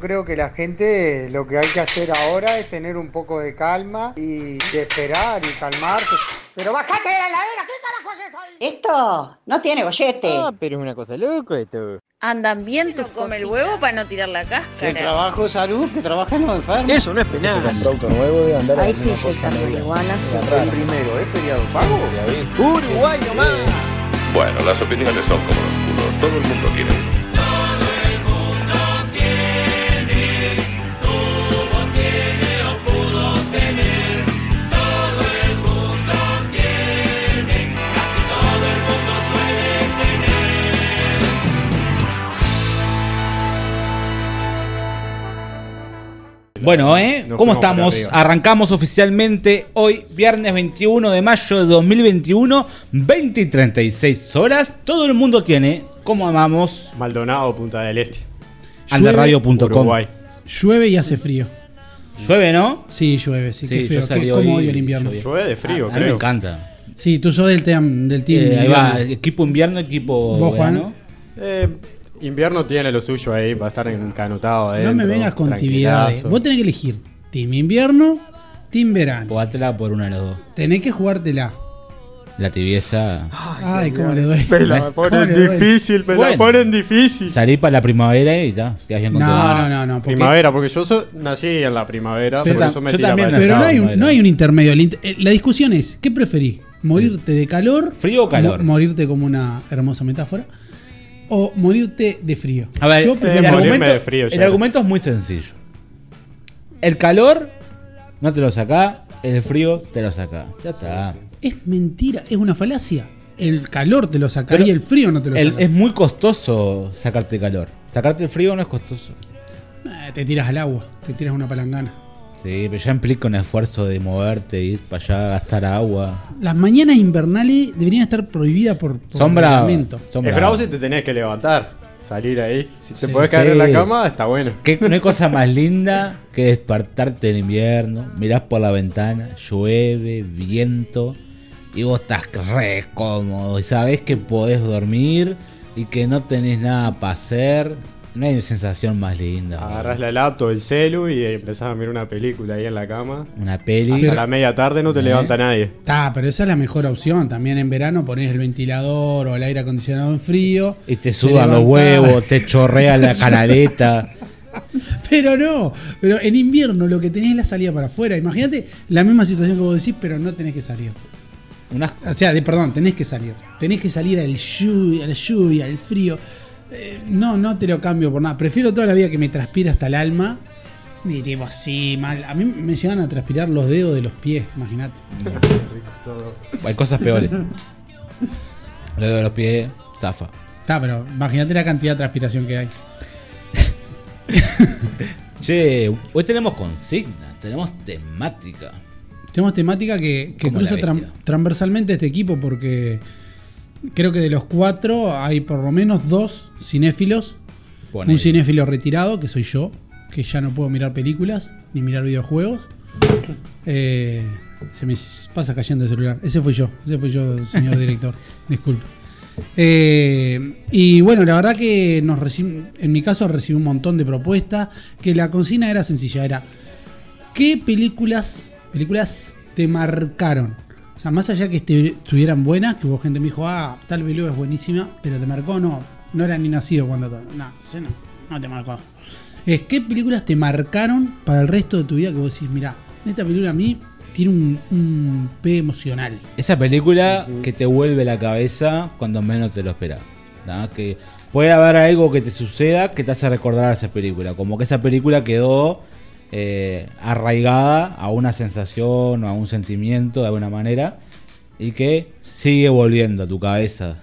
Creo que la gente lo que hay que hacer ahora es tener un poco de calma y de esperar y calmarse. Pero bajate de la heladera, ¿qué carajo es eso ahí? Esto no tiene gollete. Ah, pero es una cosa loco esto. Andan bien tus come el huevo para no tirar la cáscara. trabajo salud, que trabajan los enfermos. Eso no es penal. producto nuevo debe andar Ahí sí inyectan marihuana. El primero, ¿es feriado pago? Uruguay nomás. Bueno, las opiniones son como los culos, todo el mundo tiene uno. Bueno, ¿eh? Nos ¿Cómo estamos? Arrancamos oficialmente hoy, viernes 21 de mayo de 2021, 20 y 36 horas. Todo el mundo tiene, como amamos, Maldonado, Punta del Este. andaradio.com. Uruguay. Llueve y hace frío. Llueve, ¿no? Sí, llueve, sí, Sí, qué feo. qué- ¿Cómo hoy odio el invierno? Llueve de frío, Ah, a mí me creo. encanta. Sí, tú sos del team, del team. Eh, ahí invierno. va, equipo invierno, equipo ¿Vos, Juan? verano. Eh, invierno tiene lo suyo ahí, va a estar encanutado No adentro. me vengas con tibiedades. Vos tenés que elegir team invierno, team verano. Jugátela por una de las dos. Tenés que jugártela. La tibieza. Ay, cómo le duele. Me la ¿Ves? ¿Cómo ponen difícil, me Bueno. la ponen difícil. Salí para la primavera y ya, quedas bien con todo. No, no, no, no. porque- Primavera, porque yo so- nací en la primavera, Pero por eso me yo tira también para Pero no hay, un, no hay un intermedio. Eh, La discusión es, ¿qué preferís? ¿Morirte de calor? ¿Frío o calor? Mo- morirte como una hermosa metáfora. ¿O morirte de frío? A ver, Yo eh, el, prefiero morirme argumento, de frío el argumento es muy sencillo. El calor no te lo saca, el frío te lo saca. Ya está. Es mentira, es una falacia. El calor te lo saca Pero y el frío no te lo El- saca. es muy costoso sacarte el calor. Sacarte el frío no es costoso. Eh, te tiras al agua, te tiras una palangana. Sí, pero ya implica un esfuerzo de moverte, ir para allá, gastar agua. Las mañanas invernales deberían estar prohibidas por, por Son reglamento. Son Es bravo si te tenés que levantar, salir ahí. Si te Sí. podés caer Sí. en la cama, está bueno. Que no hay cosa más linda que despertarte en invierno, mirás por la ventana, llueve, viento, y vos estás re cómodo y sabés que podés dormir y que no tenés nada para hacer. No hay sensación más linda. Agarrás la laptop, el celu y empezás a mirar una película ahí en la cama. Una peli. Hasta la media tarde no te ¿Eh? levanta nadie. Está, pero esa es la mejor opción. También en verano ponés el ventilador o el aire acondicionado en frío. Y te sudan los huevos, te chorrea la canaleta. Pero no, pero en invierno lo que tenés es la salida para afuera. Imagínate la misma situación que vos decís, pero no tenés que salir. O sea, de, perdón, tenés que salir. Tenés que salir al lluvia, a la lluvia, al frío. Eh, no, no te lo cambio por nada. Prefiero toda la vida que me transpire hasta el alma. Y tipo, sí, mal. A mí me llegan a transpirar los dedos de los pies, imagínate. Hay cosas peores. Lo de los pies, zafa. Está, pero imagínate la cantidad de transpiración que hay. Che, hoy tenemos consigna, tenemos temática. Tenemos temática que, que cruza transversalmente este equipo porque creo que de los cuatro hay por lo menos dos cinéfilos. Ponele. Un cinéfilo retirado, que soy yo, que ya no puedo mirar películas ni mirar videojuegos. Eh, se me pasa cayendo el celular. Ese fui yo, ese fui yo, señor director. Disculpe. Eh, y bueno, la verdad que nos reci- en mi caso recibí un montón de propuestas. Que la consigna era sencilla: era ¿qué películas, películas te marcaron? O sea, más allá que este- estuvieran buenas, que hubo gente que me dijo, ah, tal película es buenísima, pero te marcó, no, no era ni nacido cuando. No, no, no te marcó. Es qué películas te marcaron para el resto de tu vida que vos decís, mira, esta película a mí tiene un, un P emocional. Esa película que te vuelve la cabeza cuando menos te lo esperas. ¿no? Que puede haber algo que te suceda que te hace recordar a esa película. Como que esa película quedó eh, arraigada a una sensación o a un sentimiento de alguna manera. Y que sigue volviendo a tu cabeza.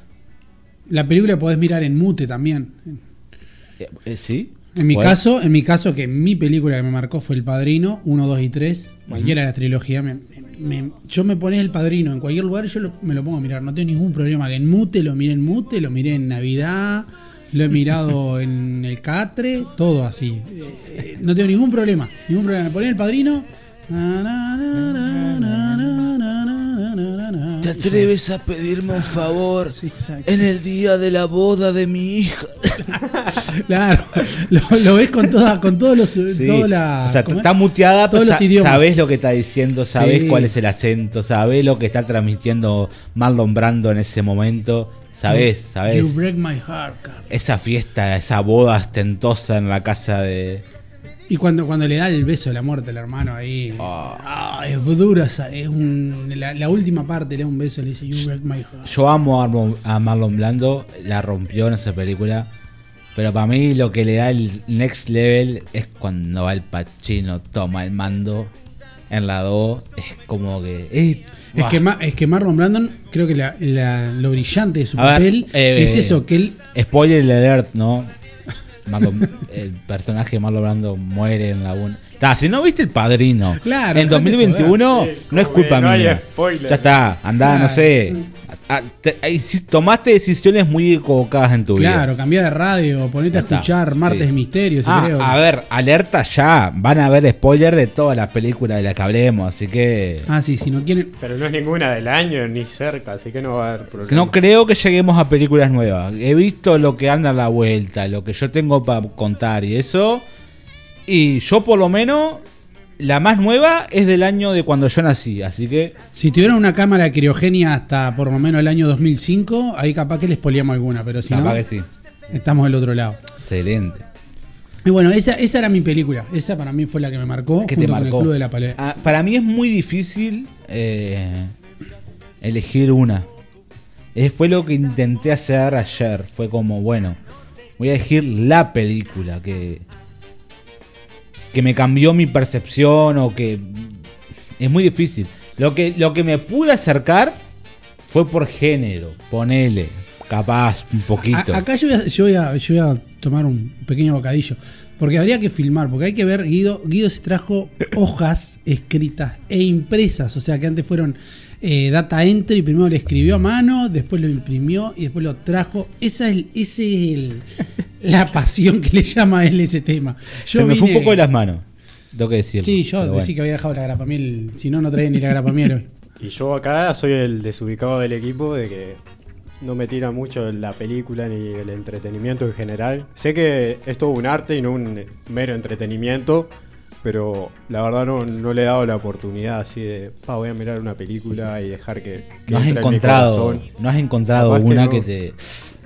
La película podés mirar en mute también. Eh, eh, ¿Sí? En mi Podés- caso, en mi caso, que mi película que me marcó fue El Padrino, 1, 2 y 3. Cualquiera de la trilogía. me- me- yo me ponés El Padrino en cualquier lugar y yo lo- me lo pongo a mirar. No tengo ningún problema. Que en mute, lo miré en mute, lo miré en Navidad, lo he mirado en el catre, todo así. Eh, no tengo ningún problema, ningún problema. Me ponía el padrino. ¿Te atreves a pedirme un favor en el día de la boda de mi hija? claro, lo, ves con toda, con todos los, sí. toda la, o sea, está muteada, todos los idiomas. sabes lo que está diciendo, sabes cuál es el acento, sabes lo que está transmitiendo Marlon Brando en ese momento sabés, sabés. You break my heart, Carl. Esa fiesta, esa boda ostentosa en la casa de... Y cuando, cuando le da el beso de la muerte al hermano ahí, ah, es dura, esa- es un, la, la última parte le da un beso y le dice You break my heart. Yo amo a Marlon- Blando, la rompió en esa película. Pero para mí lo que le da el next level es cuando va el Pacino, toma el mando en la 2. Es como que. eh, Es buah. que, Ma- es que Marlon Brandon, creo que la- la- lo brillante de su A ver, papel eh, es eso, que él Spoiler alert, ¿no? Marlon- el personaje de Marlon Brando muere en la 1. si no viste el padrino Claro, en dejate 2021, joder. Sí, no es culpa no mía. spoiler. Ya está, andá, no sé. Ah, te- sí tomaste decisiones muy equivocadas en tu vida. Claro, cambiar de radio, ponete a escuchar Martes sí. de Misterio, si Ah, creo. a ver, alerta ya. Van a haber spoiler de todas las películas de las que hablemos, así que. Ah, sí, si no quieren. Pero no es ninguna del año ni cerca, así que no va a haber problema. No creo que lleguemos a películas nuevas. He visto lo que anda a la vuelta, lo que yo tengo para contar y eso. Y yo por lo menos, la más nueva es del año de cuando yo nací, así que... Si tuvieran una cámara criogenia hasta por lo menos el año 2005, ahí capaz que les poliamos alguna, pero si capaz no, que sí. estamos del otro lado. Excelente. Y bueno, esa, esa era mi película. Esa para mí fue la que me marcó. ¿Qué junto te con marcó? el Club de la. Ah, para mí es muy difícil eh, elegir una. Eh, fue lo que intenté hacer ayer. Fue como, bueno, voy a elegir la película que, que me cambió mi percepción o que... Es muy difícil. Lo que, lo que me pude acercar fue por género. Ponele, capaz, un poquito. A- acá yo voy, a, yo, voy a, yo voy a tomar un pequeño bocadillo. Porque habría que filmar, porque hay que ver, Guido, Guido se trajo hojas escritas e impresas, o sea que antes fueron eh, data entry, primero le escribió a mano, después lo imprimió y después lo trajo. Esa es, el- ese es el- la pasión que le llama a él ese tema. Se me fue un vine- poco de las manos. Tengo que decirlo. Sí, yo pero decí bueno. que había dejado la grapamiel, si no, no traía ni la grapamiel hoy. Y yo acá soy el desubicado del equipo de que no me tira mucho la película ni el entretenimiento en general. Sé que es todo un arte y no un mero entretenimiento, pero la verdad no, no le he dado la oportunidad así de, "Pa, voy a mirar una película y dejar que, que No has entre en mi encontrado, corazón". no has encontrado que una no. que, te.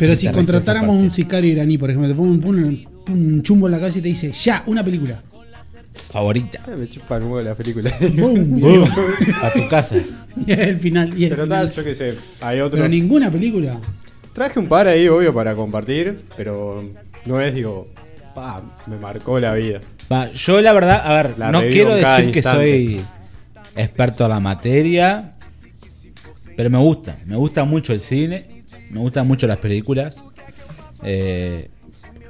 Pero si contratáramos un sicario iraní, por ejemplo, te pongo un, un- un chumbo en la cabeza y te dice, ya, una película. favorita. Ah, Me chupa el huevo la película. ¡Boom! Va. a tu casa. Y es el final. Y el pero final. tal, yo qué sé, hay otro. Pero ninguna película. Traje un par ahí, obvio, para compartir, pero no es, digo, pa, me marcó la vida. Va, yo la verdad, a ver, La no quiero decir que soy experto en la materia, pero me gusta, me gusta mucho el cine, me gustan mucho las películas. Eh,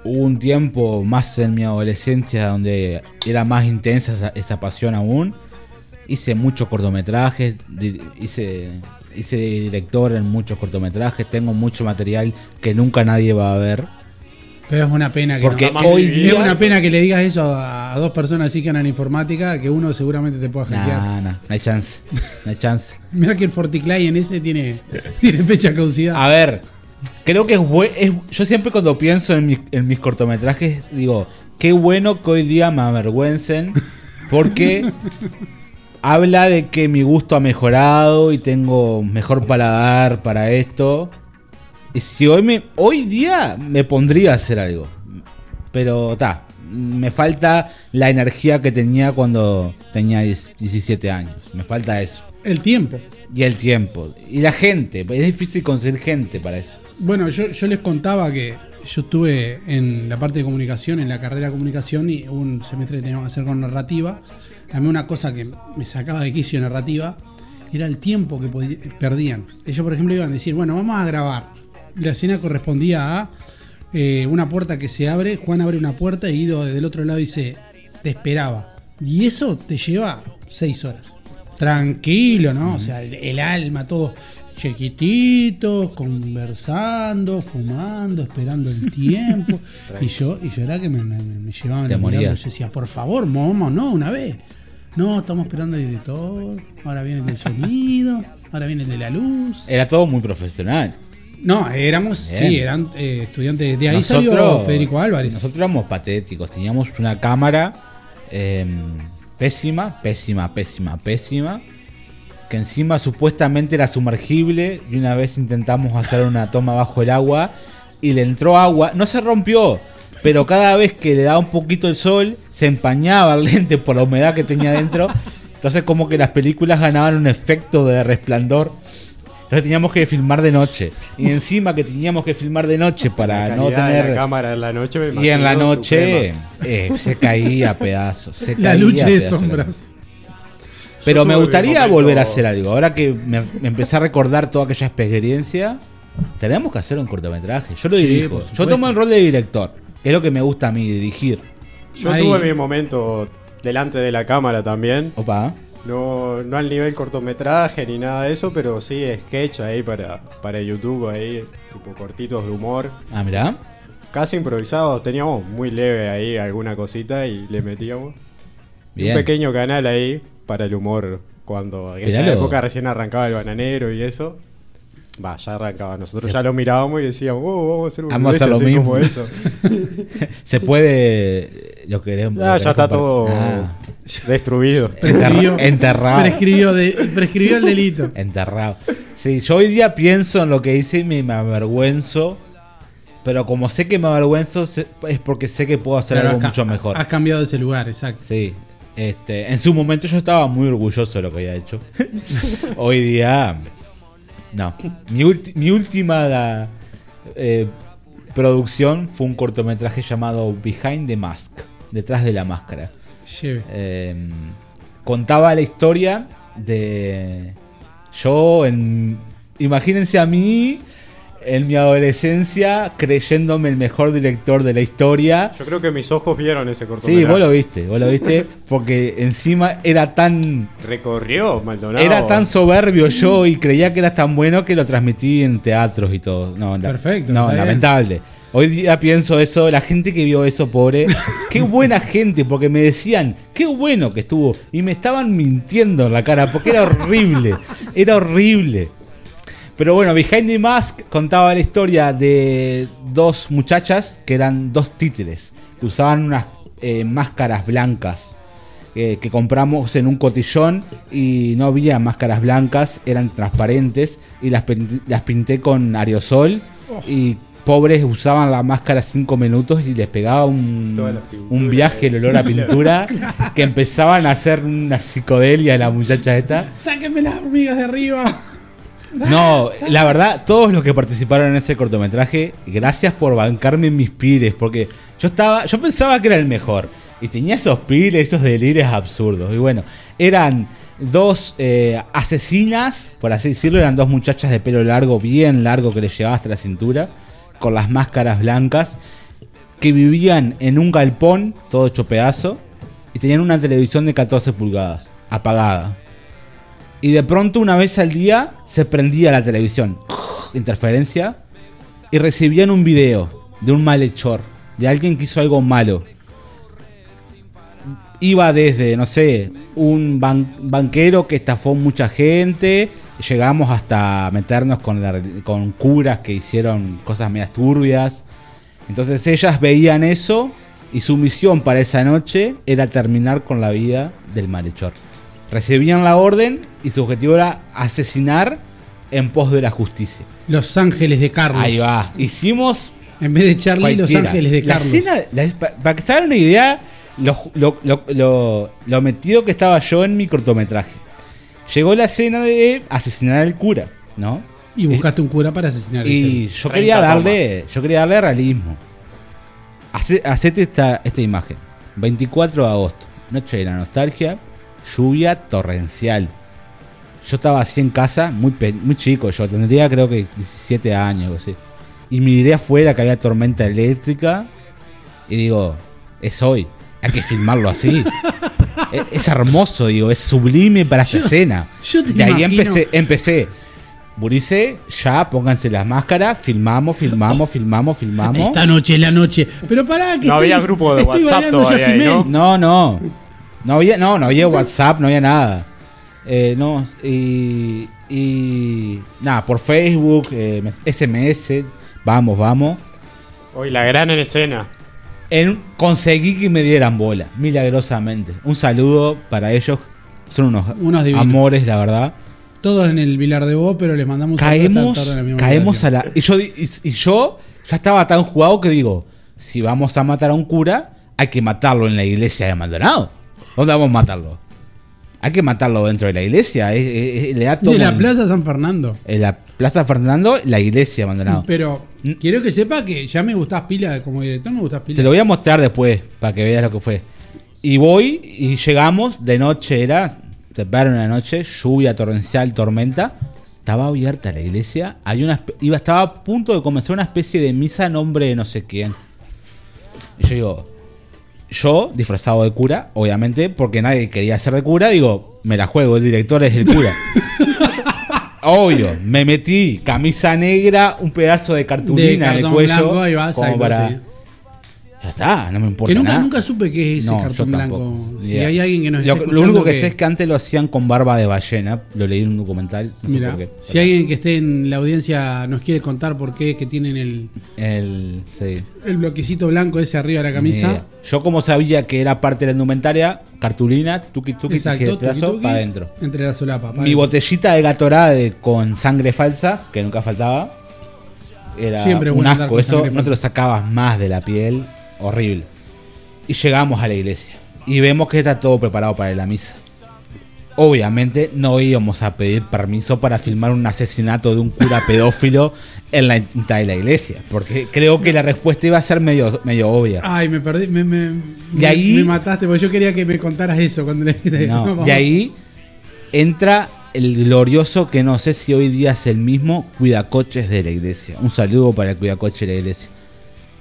hubo un tiempo más en mi adolescencia donde era más intensa esa, pasión aún. Hice muchos cortometrajes, hice, hice director en muchos cortometrajes, tengo mucho material que nunca nadie va a ver. Pero es una pena que Porque no. hoy Es día... una pena que le digas eso a, a dos personas así que andan en informática, que uno seguramente te pueda hackear. Nah, nah, no hay chance, no hay chance. Mira que el FortiClient ese tiene, tiene fecha de caducidad. A ver, creo que es, es- Yo siempre cuando pienso en mis, en mis cortometrajes, digo, qué bueno que hoy día me avergüencen, porque habla de que mi gusto ha mejorado y tengo mejor paladar para esto. Y si hoy, me, hoy día me pondría a hacer algo. Pero está, me falta la energía que tenía cuando tenía 10 17 años. Me falta eso. El tiempo. Y el tiempo. Y la gente. Es difícil conseguir gente para eso. Bueno, yo, yo les contaba que yo estuve en la parte de comunicación, en la carrera de comunicación, y un semestre que teníamos que hacer con narrativa. A mí una cosa que me sacaba de quicio narrativa era el tiempo que perdían. Ellos, por ejemplo, iban a decir, bueno, vamos a grabar. La escena correspondía a eh, una puerta que se abre, Juan abre una puerta y Guido del otro lado dice, te esperaba. Y eso te lleva seis horas. Tranquilo, ¿no? O sea, el, el alma, todo chiquititos, conversando, fumando, esperando el tiempo. y yo, y yo era que me, me- me llevaban Te diablos. Yo decía, por favor, vamos, no, una vez. No, estamos esperando al director. Ahora viene el del sonido. Ahora viene el de la luz. Era todo muy profesional. No, éramos, Bien. sí, eran eh, estudiantes. De ahí salió Federico Álvarez. Nosotros éramos patéticos. Teníamos una cámara eh, pésima, pésima, pésima, pésima. Que encima supuestamente era sumergible. Y una vez intentamos hacer una toma bajo el agua. Y le entró agua. No se rompió. Pero cada vez que le daba un poquito el sol, se empañaba el lente por la humedad que tenía dentro. Entonces como que las películas ganaban un efecto de resplandor. Entonces teníamos que filmar de noche. Y encima que teníamos que filmar de noche para La no tener... la cámara en la noche me Y en la noche eh, se caía a pedazos. se La caía lucha de sombras. Pero me gustaría volver a hacer algo. Ahora que me, me empecé a recordar toda aquella experiencia, tenemos que hacer un cortometraje. Yo lo Sí, dirijo. Yo tomo el rol de director. que Es lo que me gusta a mí, dirigir. Yo Ahí. tuve mi momento delante de la cámara también. Opa. No, no al nivel cortometraje ni nada de eso, pero sí sketch ahí para, para YouTube, ahí, tipo cortitos de humor. Ah, mirá. Casi improvisados, teníamos muy leve ahí alguna cosita y le metíamos. Bien. Un pequeño canal ahí para el humor cuando en esa época recién arrancaba el bananero y eso. Va, ya arrancaba. Nosotros ya lo mirábamos y decíamos, oh, vamos a hacer un Vamos a hacer lo así mismo. como eso. Se puede. Lo queremos. Ya, lo ya está todo Ah, destruido. Enterra- enterrado. Prescribió, de- prescribió el delito. Enterrado. Sí, yo hoy día pienso en lo que hice y me, avergüenzo. Pero como sé que me avergüenzo, es porque sé que puedo hacer algo mucho mejor. Has cambiado ese lugar, exacto. Sí. Este, en su momento yo estaba muy orgulloso de lo que había hecho. Hoy día. No. Mi, ulti- mi última eh, producción fue un cortometraje llamado Behind the Mask. Detrás de la máscara. Lleve. Eh, contaba la historia de yo en imagínense a mí en mi adolescencia creyéndome el mejor director de la historia Yo creo que mis ojos vieron ese cortometraje. sí vos lo viste vos lo viste porque encima era tan Recorrió Maldonado. era tan soberbio yo y creía que era tan bueno que lo transmití en teatros y todo no Perfecto, no bien. Hoy día pienso eso, la gente que vio eso, pobre, qué buena gente, porque me decían, qué bueno que estuvo, y me estaban mintiendo en la cara, porque era horrible, era horrible. Pero bueno, Behind the Mask contaba la historia de dos muchachas que eran dos títeres, que usaban unas eh, máscaras blancas eh, que compramos en un cotillón y no había máscaras blancas, eran transparentes y las, las pinté con aerosol y pobres usaban la máscara cinco minutos y les pegaba un, un viaje el olor a pintura que empezaban a hacer una psicodelia la muchacha esta. Sáquenme las hormigas de arriba. No, la verdad, todos los que participaron en ese cortometraje, gracias por bancarme en mis pires, porque yo estaba, yo pensaba que era el mejor. Y tenía esos pires, esos delirios absurdos. Y bueno, eran dos eh, asesinas, por así decirlo, eran dos muchachas de pelo largo, bien largo, que les llevaba hasta la cintura, con las máscaras blancas, que vivían en un galpón, todo hecho pedazo, y tenían una televisión de 14 pulgadas, apagada. Y de pronto una vez al día se prendía la televisión. Interferencia. Y recibían un video de un malhechor. De alguien que hizo algo malo. Iba desde, no sé, un ban- banquero que estafó mucha gente. Llegamos hasta meternos con, la con curas que hicieron cosas medias turbias. Entonces ellas veían eso y su misión para esa noche era terminar con la vida del malhechor. Recibían la orden y su objetivo era asesinar en pos de la justicia. Los Ángeles de Carlos. Ahí va. Hicimos En vez de Charlie, Los. Ángeles de La Carlos. escena- la- pa- para que se hagan una idea, lo, lo- lo- lo- lo metido que estaba yo en mi cortometraje. Llegó la escena de asesinar al cura, ¿no? Y buscaste un cura para asesinar Y ese. yo 30 quería darle, yo quería darle realismo. Hace- Hacete esta, esta imagen. 24 de agosto, noche de la nostalgia, lluvia torrencial. Yo estaba así en casa, muy, muy chico, yo tendría creo que 17 años, algo así. Y miré afuera que había tormenta eléctrica y digo, es hoy, hay que filmarlo así. es, es hermoso, digo, es sublime para esta Yo- escena. yo te y ahí imagino- empecé, empecé. Burice, ya, pónganse las máscaras, filmamos, filmamos, filmamos, filmamos. Esta noche es la noche. Pero pará, que No estoy- había grupo de estoy WhatsApp todavía ahí, Yacimel. No, no. No había, no, no había WhatsApp, no había nada. Eh, no, y, y nada, por Facebook, eh, SMS, vamos, vamos. Hoy la gran escena. En, conseguí que me dieran bola, milagrosamente. Un saludo para ellos. Son unos, Unos amores, la verdad. Todos en el Vilar de Bo, pero les mandamos Caemos, en la misma caemos a la. Y yo, y, y yo ya estaba tan jugado que digo: si vamos a matar a un cura, hay que matarlo en la iglesia de Maldonado. ¿Dónde vamos a matarlo? Hay que matarlo dentro de la iglesia. es- es- es- le da todo De la Plaza San Fernando. En la Plaza Fernando, la iglesia de Maldonado. Pero Mm. quiero que sepa que ya me gustás pila, como director me gustás pila. Te lo voy a mostrar después para que veas lo que fue. Y voy y llegamos, de noche era, temprano en la noche, lluvia torrencial, tormenta. Estaba abierta la iglesia, hay una, iba, estaba a punto de comenzar una especie de misa en nombre de no sé quién. Y yo digo, yo disfrazado de cura, obviamente, porque nadie quería ser de cura, digo, me la juego, el director es el cura. Obvio, me metí camisa negra, un pedazo de cartulina en el cuello. blanco, como para- sí. Ya está, no me importa Que nunca, nada. nunca supe qué es ese No, cartón blanco. Si hay alguien que nos lo, esté lo único que, sé es que antes lo hacían con barba de ballena. Lo leí en un documental. No sé Mira, por qué. si alguien que esté en la audiencia nos quiere contar por qué es que tienen el, El, sí, el bloquecito blanco ese arriba de la camisa. Yo, como sabía que era parte de la indumentaria, cartulina, tuki tuki, Exacto, tuki, tuki, para adentro. Entre la solapa. pa' Mi botellita de Gatorade con sangre falsa, que nunca faltaba. Era Siempre un asco. Eso no te lo sacabas más de la piel. Horrible. Y llegamos a la iglesia. Y vemos que está todo preparado para la misa. Obviamente no íbamos a pedir permiso para filmar un asesinato de un cura pedófilo en la mitad de la iglesia. Porque creo que la respuesta iba a ser medio, medio obvia. Ay, me perdí. Me, me, me- ahí- me mataste porque yo quería que me contaras eso cuando le. No, vamos. de ahí entra el glorioso, que no sé si hoy día es el mismo, cuidacoches de la iglesia. Un saludo para el cuidacoche de la iglesia.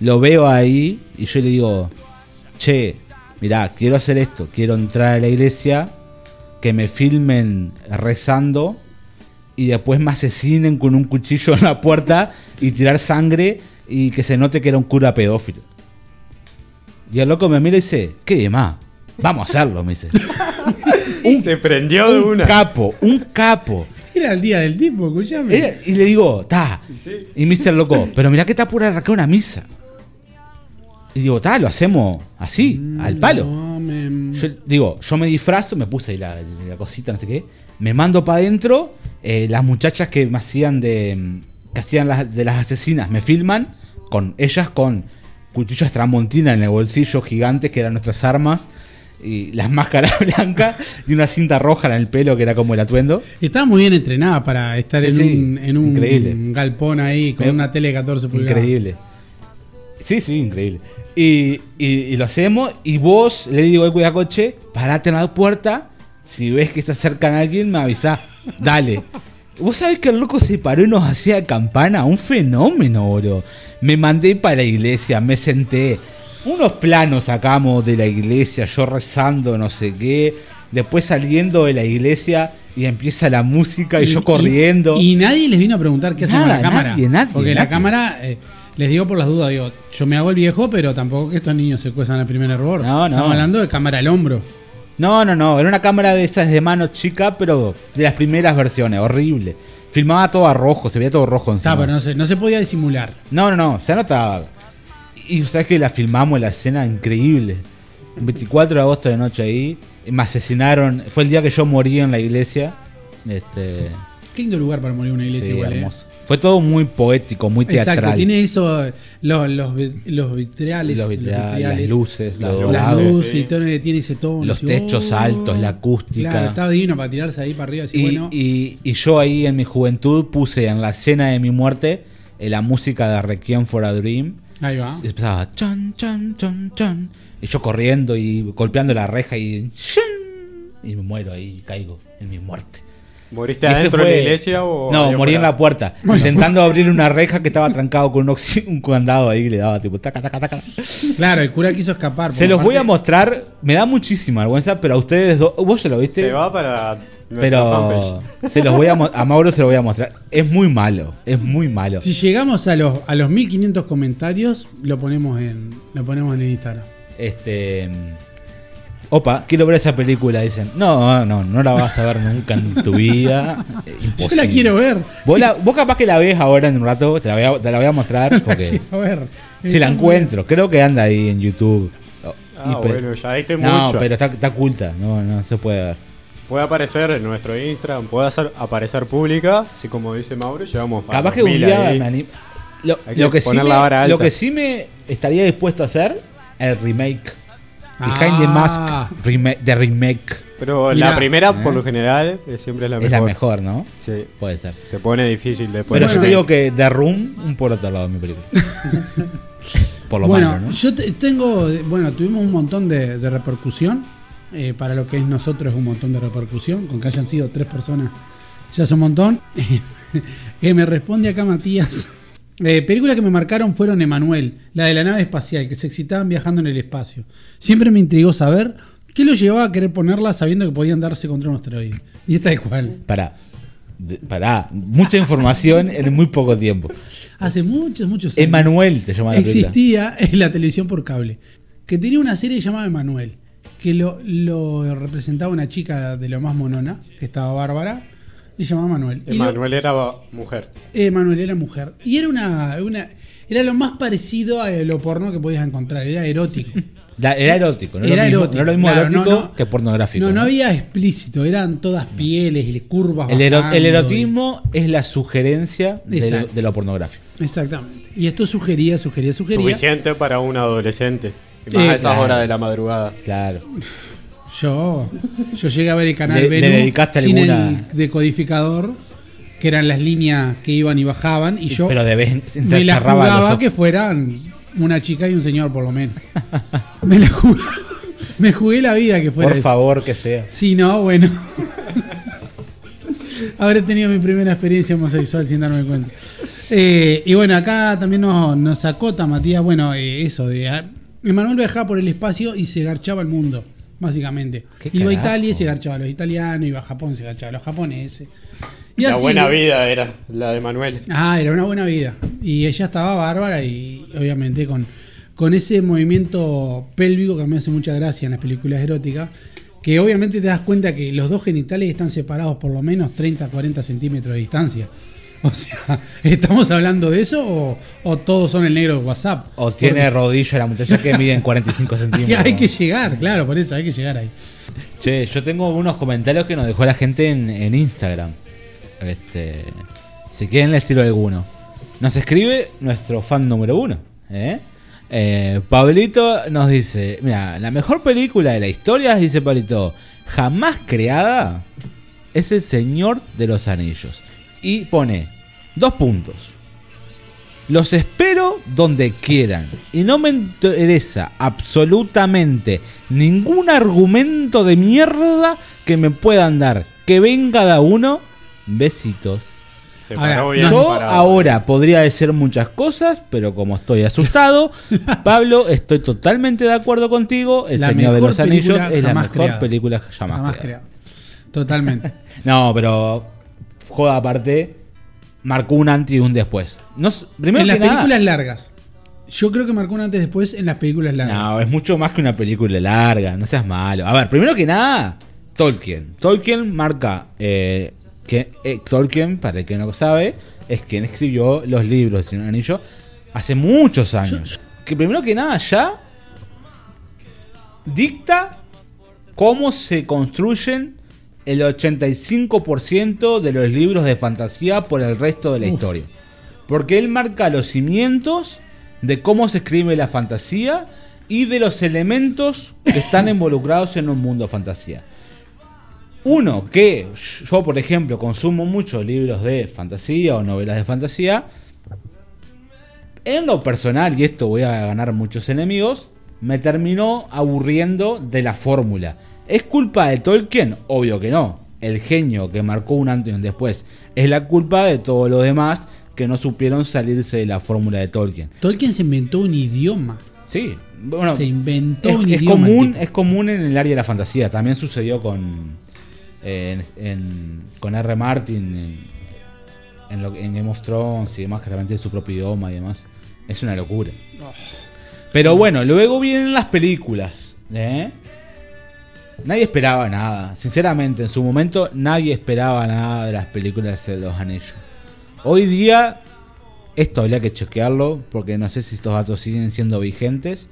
Lo veo ahí y yo le digo, che, mirá, quiero hacer esto, quiero entrar a la iglesia, que me filmen rezando y después me asesinen con un cuchillo en la puerta y tirar sangre y que se note que era un cura pedófilo. Y el loco me mira y dice, ¿qué de más? Vamos a hacerlo, me dice. Se prendió de un una. capo, un capo. Era el día del tipo, escuchame. Era- y le digo, ta. Y me dice el loco, pero mirá que está por arrancar una misa. Y digo, ta, lo hacemos así, al palo. No, me- Yo digo, yo me disfrazo, me puse ahí la, la cosita, no sé qué. Me mando para adentro. eh, las muchachas que me hacían de. que hacían las, de las asesinas me filman. Con ellas con cuchillos tramontina en el bolsillo gigantes que eran nuestras armas. Y las máscaras blancas y una cinta roja en el pelo que era como el atuendo. Estaba muy bien entrenada para estar Sí, en, sí, un, en un increíble. galpón ahí con Me- una tele de 14 pulgadas. Increíble. Sí, sí, increíble. Y, y- y lo hacemos. Y vos le digo al cuidacoche, parate en la puerta. Si ves que se acercan a alguien, me avisás. Dale. Vos sabés que el loco se paró y nos hacía campana. Un fenómeno, bro. Me mandé para la iglesia, me senté. Unos planos sacamos de la iglesia, yo rezando, no sé qué. Después saliendo de la iglesia y empieza la música y, yo corriendo. Y, nadie les vino a preguntar qué hacen con la cámara. nadie, nadie, Porque la cámara, eh, les digo por las dudas, digo, yo me hago el viejo, pero tampoco que estos niños se cuezan al primer error. No, no. Estamos hablando de cámara al hombro. No, no, no, era una cámara de esas de mano chica, pero de las primeras versiones, horrible. Filmaba todo a rojo, se veía todo rojo encima. Está, pero no se, no se podía disimular. No, no, no, se notaba. Y sabes que la filmamos la escena increíble. El 24 de agosto de noche ahí, me asesinaron. Fue el día que yo morí en la iglesia. Este, Qué lindo lugar para morir en una iglesia sí, igual, ¿eh? Fue todo muy poético, muy teatral. Exacto, tiene eso, los, los, los vitrales, Los vitrales, las luces, Las las dorados, luces sí. y todo, tiene ese tono. los así, techos oh. altos, la acústica. Claro, estaba divino para tirarse ahí para arriba. Así, Y, bueno, y- y yo ahí en mi juventud puse en la escena de mi muerte eh, la música de Requiem for a Dream. ahí va. Y empezaba chan, chan, chan, chan. Y yo corriendo y golpeando la reja y. chin, Y me muero ahí, caigo en mi muerte. ¿Moriste Y adentro de la iglesia o.? No, morí en la puerta. Intentando abrir una reja que estaba trancado con un, oxi- un candado ahí que le daba tipo taca, taca, taca. Claro, el cura quiso escapar. Se los voy a mostrar. Me da muchísima vergüenza, pero a ustedes dos. ¿Vos ya lo viste? Se va para. Pero se los voy a, a Mauro se lo voy a mostrar. Es muy malo, es muy malo. Si llegamos a los, a los 1500 comentarios, lo ponemos en, lo ponemos en el Instagram. Este Opa, quiero ver esa película. Dicen, no, no, no la vas a ver nunca en tu vida. Eh, Yo Imposible. la quiero ver. Vos, la- vos capaz que la ves ahora en un rato, te la voy a, te la voy a mostrar porque A ver. si la encuentro, creo que anda ahí en YouTube. Ah, y bueno, ya diste no, mucho. pero está, está oculta, no, no se puede ver. Puede aparecer en nuestro Instagram, puede hacer, aparecer pública, así como dice Mauro, llevamos a Capaz que un 2000 día ahí. me anim- Lo, que lo que sí me, lo que sí me estaría dispuesto a hacer el remake. Ah. Behind the Mask remake, de remake. Pero Mirá. la primera, por Eh. lo general, eh, siempre es la Es mejor. la mejor, ¿no? Sí, Puede ser. se pone difícil después. Pero yo te digo que The Room, un por otro lado de mi película. por lo bueno, malo, ¿no? yo te- tengo. Bueno, tuvimos un montón de, de repercusión. eh, para lo que es nosotros, un montón de repercusión. Con que hayan sido tres personas, ya es un montón. que me responde acá Matías. Eh, películas que me marcaron fueron Emanuel, la de la nave espacial, que se excitaban viajando en el espacio. Siempre me intrigó saber qué lo llevaba a querer ponerla sabiendo que podían darse contra un asteroide. Y esta es cual. Pará. Pará. Mucha información en muy poco tiempo. Hace muchos, muchos años. Emanuel te llama la película. existía en la televisión por cable, que tenía una serie llamada Emanuel, que lo, lo representaba una chica de lo más monona, que estaba bárbara, se llamaba Manuel. Emanuel era mujer. Emanuel era mujer. Y era una, una- era lo más parecido a lo porno que podías encontrar, era erótico. La- era erótico, no Era era lo mismo, erótico, no era lo mismo claro, erótico no, no. que pornográfico. No, no ¿no? había explícito, eran todas pieles y curvas. el, ero- el y- erotismo es la sugerencia de lo, de lo pornográfico. Exactamente. Y esto sugería, sugería, sugería. Suficiente para un adolescente. Y más Eh, a esas claro. horas de la madrugada. Claro. Yo, yo llegué a ver el canal Le- Venus le dedicaste sin alguna- el decodificador, que eran las líneas que iban y bajaban, y yo Pero de vez me la los jugaba que fueran una chica y un señor, por lo menos. me la jugaba. Me jugué la vida que fuera Por eso. favor, que sea. Si no, bueno. Habré tenido mi primera experiencia homosexual sin darme cuenta. Eh, y bueno, acá también nos, nos acota Matías, bueno, eh, eso de... Emanuel viajaba por el espacio y se garchaba el mundo, básicamente. ¿Qué Iba a? Italia y se garchaba a los italianos, iba a Japón y se garchaba a los japoneses. Y la así, buena vida era la de Manuel. Ah, era una buena vida. Y ella estaba bárbara y obviamente con, con ese movimiento pélvico que me hace mucha gracia en las películas eróticas, que obviamente te das cuenta que los dos genitales están separados por lo menos 30, 40 centímetros de distancia. O sea, ¿estamos hablando de eso o, o todos son el negro de WhatsApp? O tiene rodilla la muchacha que mide en 45 Porque centímetros. hay que llegar, claro, por eso hay que llegar ahí. Che, yo tengo unos comentarios que nos dejó la gente en, en Instagram. Este, si quieren les tiro alguno. Nos escribe nuestro fan número uno. ¿eh? Eh, Pablito nos dice, mira, la mejor película de la historia, dice Pablito, jamás creada, es El Señor de los Anillos. Y pone dos puntos. Los espero donde quieran. Y no me interesa absolutamente ningún argumento de mierda que me puedan dar. Que venga cada uno. Besitos. Se Ahora, bien Yo parado. ahora podría decir muchas cosas, pero como estoy asustado, Pablo, estoy totalmente de acuerdo contigo. El La Señor de los Anillos es la mejor creada. película jamás, Jamás creada. creado. Totalmente. No, pero joda aparte, marcó un antes y un después. No, primero en las que nada- películas largas. Yo creo que marcó un antes después en las películas largas. No, es mucho más que una película larga, no seas malo. A ver, primero que nada, Tolkien. Tolkien marca eh, que eh, Tolkien, para el que no lo sabe, es quien escribió los libros de Señor Anillo hace muchos años. Que primero que nada ya dicta cómo se construyen el 85% de los libros de fantasía por el resto de la Uf. historia. Porque él marca los cimientos de cómo se escribe la fantasía y de los elementos que están involucrados en un mundo de fantasía. Uno, que yo, por ejemplo, consumo muchos libros de fantasía o novelas de fantasía. En lo personal, y esto voy a ganar muchos enemigos, me terminó aburriendo de la fórmula. ¿Es culpa de Tolkien? Obvio que no. El genio que marcó un antes y un después. Es la culpa de todos los demás que no supieron salirse de la fórmula de Tolkien. Tolkien se inventó un idioma. Sí, bueno, se inventó es, un es idioma. común, es común en el área de la fantasía. También sucedió con en, en- con R. Martin en, en, lo, en Game of Thrones y demás, que también tiene su propio idioma y demás. Es una locura. Pero bueno, luego vienen las películas. ¿eh? Nadie esperaba nada. Sinceramente, en su momento nadie esperaba nada de las películas de los anillos. Hoy día, esto habría que chequearlo, porque no sé si estos datos siguen siendo vigentes.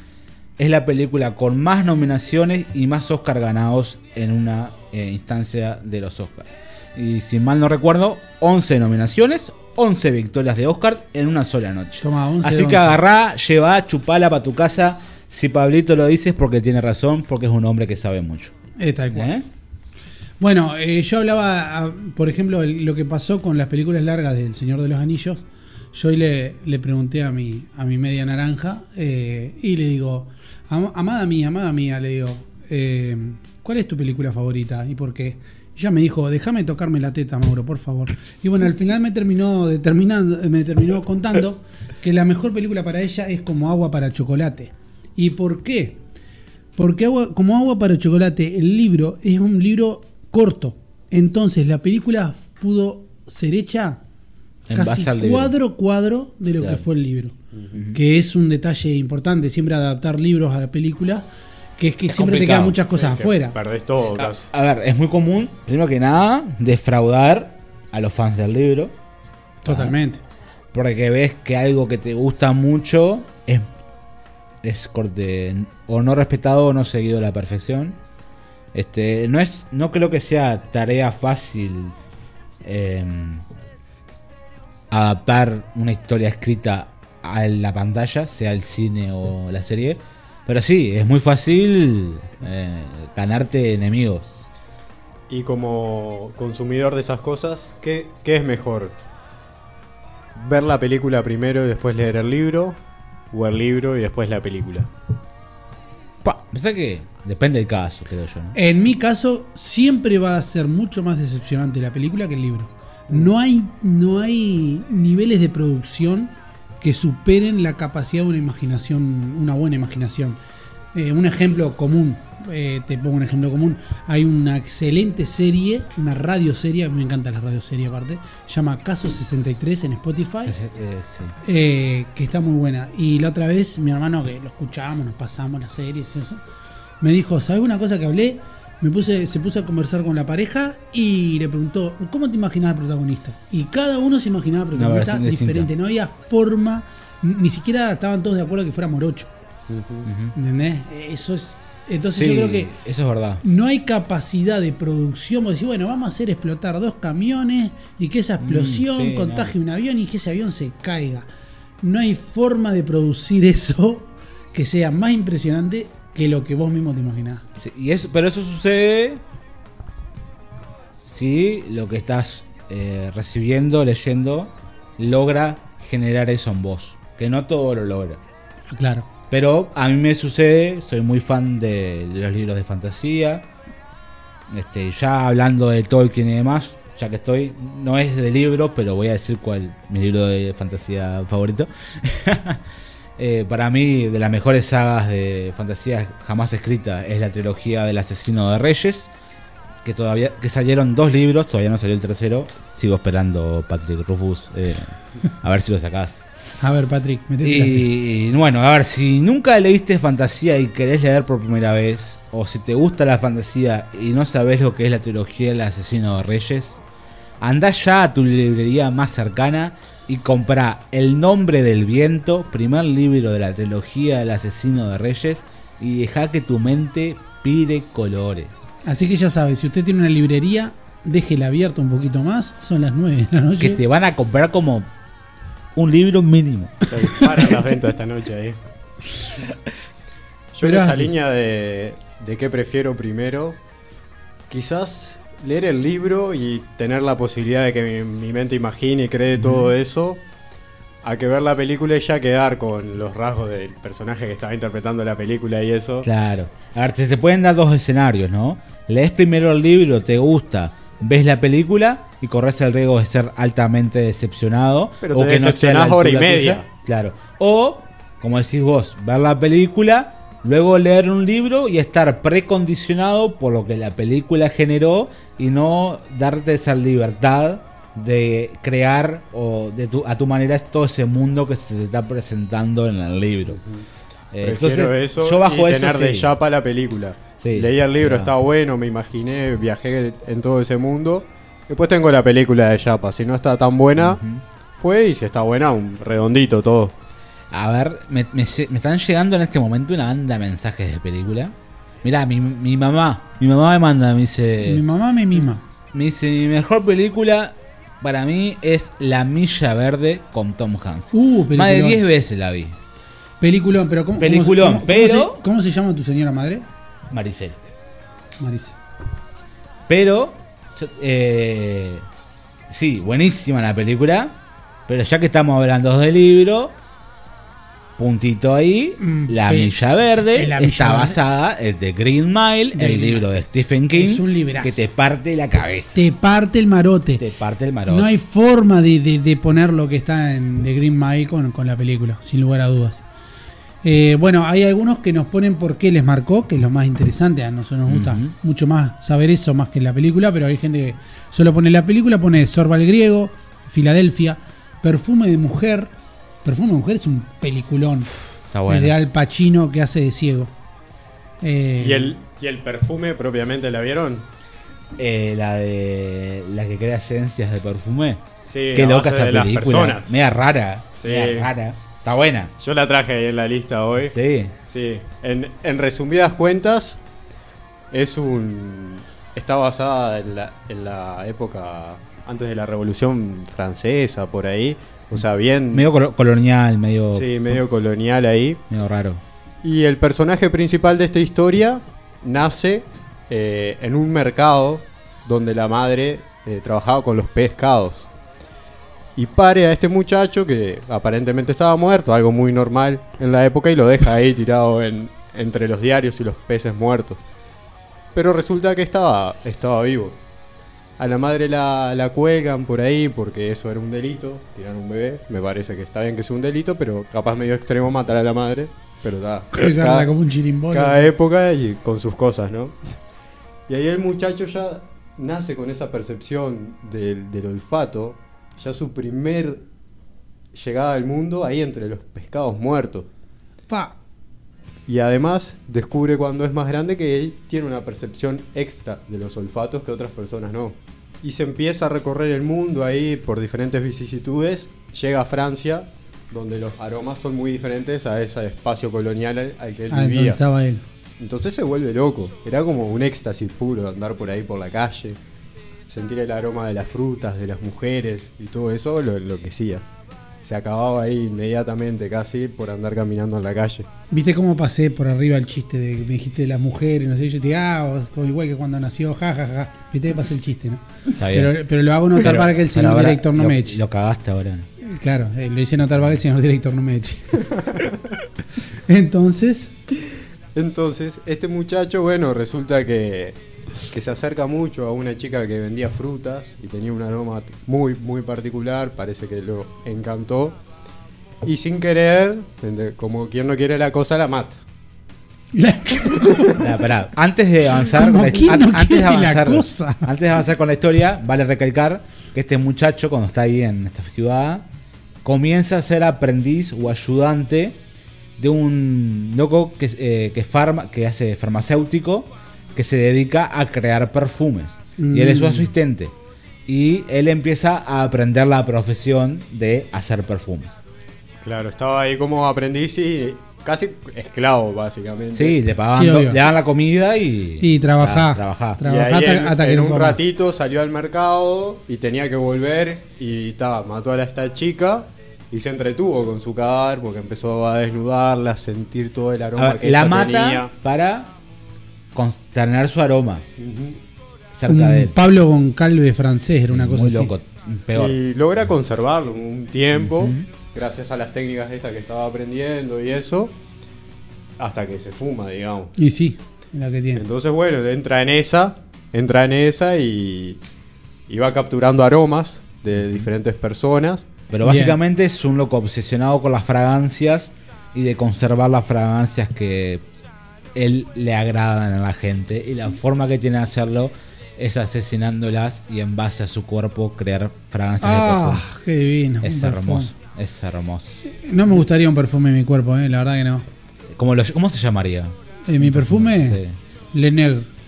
Es la película con más nominaciones y más Oscar ganados en una eh, instancia de los Oscars. Y si mal no recuerdo, 11 nominaciones, 11 victorias de Oscar en una sola noche. Toma, 11 Así que 11. agarrá, llevá, chupala para tu casa. Si Pablito lo dices porque tiene razón, porque es un hombre que sabe mucho. Eh, tal cual. ¿Eh? Bueno, eh, yo hablaba, ah, por ejemplo, lo que pasó con las películas largas del Señor de los Anillos. Yo hoy le, le pregunté a mi, a mi media naranja eh, y le digo, "Am- amada mía, amada mía, le digo, ¿cuál es tu película favorita y por qué? Ya me dijo, déjame tocarme la teta, Mauro, por favor. Y bueno, al final me terminó, determinando, me terminó contando que la mejor película para ella es como agua para chocolate. ¿Y por qué? Porque agua, como agua para chocolate, el libro es un libro corto. Entonces la película pudo ser hecha En casi base al libro. cuadro cuadro de lo Claro. que fue el libro. Que es un detalle importante, siempre adaptar libros a la película, que es que Es siempre te quedan muchas cosas Sí, afuera. Perdés todo, A, ver, es muy común, primero que nada, defraudar a los fans del libro. Totalmente. Porque ves que algo que te gusta mucho es, es corte o no respetado o no seguido a la perfección. Este, no es, no creo que sea tarea fácil eh, adaptar una historia escrita a la pantalla, sea el cine o la serie. Pero sí, es muy fácil eh, ganarte enemigos. Y como consumidor de esas cosas, ¿qué, qué es mejor? ¿Ver la película primero y después leer el libro? ¿O el libro y después la película? Pa, pensá que depende del caso, creo yo. ¿no? En mi caso, siempre va a ser mucho más decepcionante la película que el libro. No hay, no hay niveles de producción que superen la capacidad de una imaginación, una buena imaginación. Eh, un ejemplo común, eh, te pongo un ejemplo común. Hay una excelente serie, una radioserie, me encanta la radioserie aparte, llama Caso 63 en Spotify. Eh, sí. Eh, que está muy buena. Y la otra vez, mi hermano, que lo escuchábamos, nos pasamos las series y eso, me dijo, ¿sabes una cosa que hablé? Me puse, se puso a conversar con la pareja y le preguntó, ¿cómo te imaginabas al protagonista? Y cada uno se imaginaba al protagonista diferente, no había forma, ni ni siquiera estaban todos de acuerdo que fuera morocho. ¿Entendés? Eso es. Entonces Sí, yo creo que eso es verdad. no hay capacidad de producción. Vos decís, bueno, vamos a hacer explotar dos camiones y que esa explosión sí, contagie un avión y que ese avión se caiga. No hay forma de producir eso que sea más impresionante que lo que vos mismo te imaginás. Sí, y eso, pero eso sucede si lo que estás eh, recibiendo, leyendo, logra generar eso en vos. Que no todo lo logra. Claro. Pero a mí me sucede, soy muy fan de, los libros de fantasía. Este, ya hablando de Tolkien y demás, ya que estoy, no es de libro, pero voy a decir cuál mi libro de fantasía favorito. Eh, para mí, de las mejores sagas de fantasía jamás escritas es la trilogía del asesino de reyes. Que todavía que salieron dos libros, todavía no salió el tercero. Sigo esperando, Patrick Rufus, eh, a ver si lo sacás. A ver, Patrick, metete pista. Y bueno, a ver, si nunca leíste fantasía y querés leer por primera vez, o si te gusta la fantasía y no sabes lo que es la trilogía del asesino de reyes, anda ya a tu librería más cercana y comprá El nombre del viento, primer libro de la trilogía del asesino de reyes, y deja que tu mente pire colores. Así que ya sabes, si usted tiene una librería, déjela abierta un poquito más. Son las 9 de la noche. Que te van a comprar como un libro mínimo. Se disparan las ventas esta noche ahí. Yo Pero en esa así- línea de, de qué prefiero primero, quizás leer el libro y tener la posibilidad de que mi, mi mente imagine y cree todo eso, a que ver la película y ya quedar con los rasgos del personaje que estaba interpretando la película y eso. Claro. A ver, te, te pueden dar dos escenarios, ¿no? Lees primero el libro, te gusta, ves la película y corres el riesgo de ser altamente decepcionado. Pero o que no esté a la decepcionás hora y media. tuya. Claro. O, como decís vos, ver la película, luego leer un libro y estar precondicionado por lo que la película generó y no darte esa libertad de crear o de tu, a tu manera todo ese mundo que se te está presentando en el libro. Eh, Prefiero entonces, eso yo bajo y eso tener de sí. chapa la película. Sí, Leí el libro, pero- estaba bueno, me imaginé, viajé en todo ese mundo. Después tengo la película de Yapa, si no está tan buena, fue y si está buena, un redondito todo. A ver, me, me lle- me están llegando en este momento una banda de mensajes de película. Mirá, mi, mi mamá, mi mamá me manda, me dice, Mi mamá me mima. me dice, mi mejor película para mí es La Milla Verde con Tom Hanks. Uh, Más de peliculón. 10 veces la vi. Peliculón, pero ¿cómo, Peliculón, cómo pero- ¿cómo se, cómo se llama tu señora madre? Maricel. Marisa. Pero, eh, sí, buenísima la película. Pero ya que estamos hablando del libro, puntito ahí, Mm, La Milla Verde La Milla está Verde. basada en The Green Mile, el libro de Stephen King, Es un librazo. que te parte la cabeza, Te parte el marote. te parte el marote. No hay forma de, de- de poner lo que está en The Green Mile con, con la película, sin lugar a dudas. Eh, bueno, hay algunos que nos ponen por qué les marcó, que es lo más interesante. A nosotros nos gusta mucho más saber eso más que la película, pero hay gente que solo pone la película, pone Sorba el Griego, Filadelfia, Perfume de Mujer. Perfume de Mujer es un peliculón. Está bueno. De Al Pacino que hace de ciego. Eh, ¿Y el, ¿Y el perfume propiamente la vieron? Eh, la de la que crea esencias de perfume. Sí, Qué loca esa de las película. personas. Media rara. Sí. Media rara. Está buena. Yo la traje ahí en la lista hoy. Sí. Sí, en, en resumidas cuentas, es un. Está basada en la, en la época antes de la Revolución Francesa, por ahí. O sea, bien. Medio colo- colonial, medio, sí, medio colonial ahí. medio raro. Y el personaje principal de esta historia nace eh, en un mercado donde la madre eh, trabajaba con los pescados. Y pare a este muchacho que aparentemente estaba muerto, algo muy normal en la época, y lo deja ahí tirado en- entre los diarios y los peces muertos. Pero resulta que estaba, estaba vivo. A la madre la, la cuelgan por ahí porque eso era un delito, tirar un bebé. Me parece que está bien que sea un delito, pero capaz medio extremo matar a la madre. Pero está. cada- como un chirimbolo. cada época y con sus cosas, ¿no? Y ahí el muchacho ya nace con esa percepción del, del olfato, ya su primer llegada al mundo ahí entre los pescados muertos. Pa. Y además descubre cuando es más grande que él tiene una percepción extra de los olfatos que otras personas no. Y se empieza a recorrer el mundo ahí por diferentes vicisitudes. Llega a Francia, donde los aromas son muy diferentes a ese espacio colonial al, que él Ah, vivía. estaba él. Entonces se vuelve loco. Era como un éxtasis puro andar por ahí por la calle, sentir el aroma de las frutas, de las mujeres y todo eso lo enloquecía. Se acababa ahí inmediatamente casi por andar caminando en la calle. ¿Viste cómo pasé por arriba el chiste de que me dijiste de las mujeres? No sé, yo te digo, ah, igual que cuando nació, jajaja. Ja, ja. Viste que pasé el chiste, ¿no? Está bien. Pero, pero lo hago notar Pero- para que el señor ahora director no lo- me eche. Lo cagaste ahora. ¿no? Claro, eh, lo hice notar para que el señor director no me eche. Entonces, Entonces, este muchacho, bueno, resulta que, que se acerca mucho a una chica que vendía frutas y tenía un aroma muy, muy particular, parece que lo encantó. Y sin querer, como quien no quiere la cosa, la mata. Pará. Antes de avanzar, la- an- no antes, de avanzar cosa. antes de avanzar con la historia, vale recalcar que este muchacho, cuando está ahí en esta ciudad, comienza a ser aprendiz o ayudante de un loco que, eh, que, farma, que hace farmacéutico que se dedica a crear perfumes. Y él es su Mm. asistente. Y él empieza a aprender la profesión de hacer perfumes. Claro, estaba ahí como aprendiz y casi esclavo, básicamente. Sí, le pagaban, Sí, le daban la comida y. Y trabajá. Trabajá. Y Trabajá ahí hasta- en, hasta que en no un ratito salió al mercado y tenía que volver y ta, mató a esta chica y se entretuvo con su cadáver porque empezó a desnudarla, a sentir todo el aroma A ver, que la mata tenía. para consternar su aroma cerca un de él. Pablo Goncalves francés era una cosa Muy así. loco, peor. Y logra conservarlo un tiempo, gracias a las técnicas estas que estaba aprendiendo y eso, hasta que se fuma, digamos. Y sí, la que tiene. Entonces, bueno, entra en esa, entra en esa y, y va capturando aromas de diferentes personas. Pero Bien. básicamente es un loco obsesionado con las fragancias y de conservar las fragancias que él le agradan a la gente. Y la forma que tiene de hacerlo es asesinándolas y en base a su cuerpo crear fragancias de Ah, perfume. qué divino. Es perfume. hermoso, es hermoso. No me gustaría un perfume en mi cuerpo, eh, la verdad que no. ¿Cómo, lo- cómo se llamaría? Eh, mi perfume Sí. Le.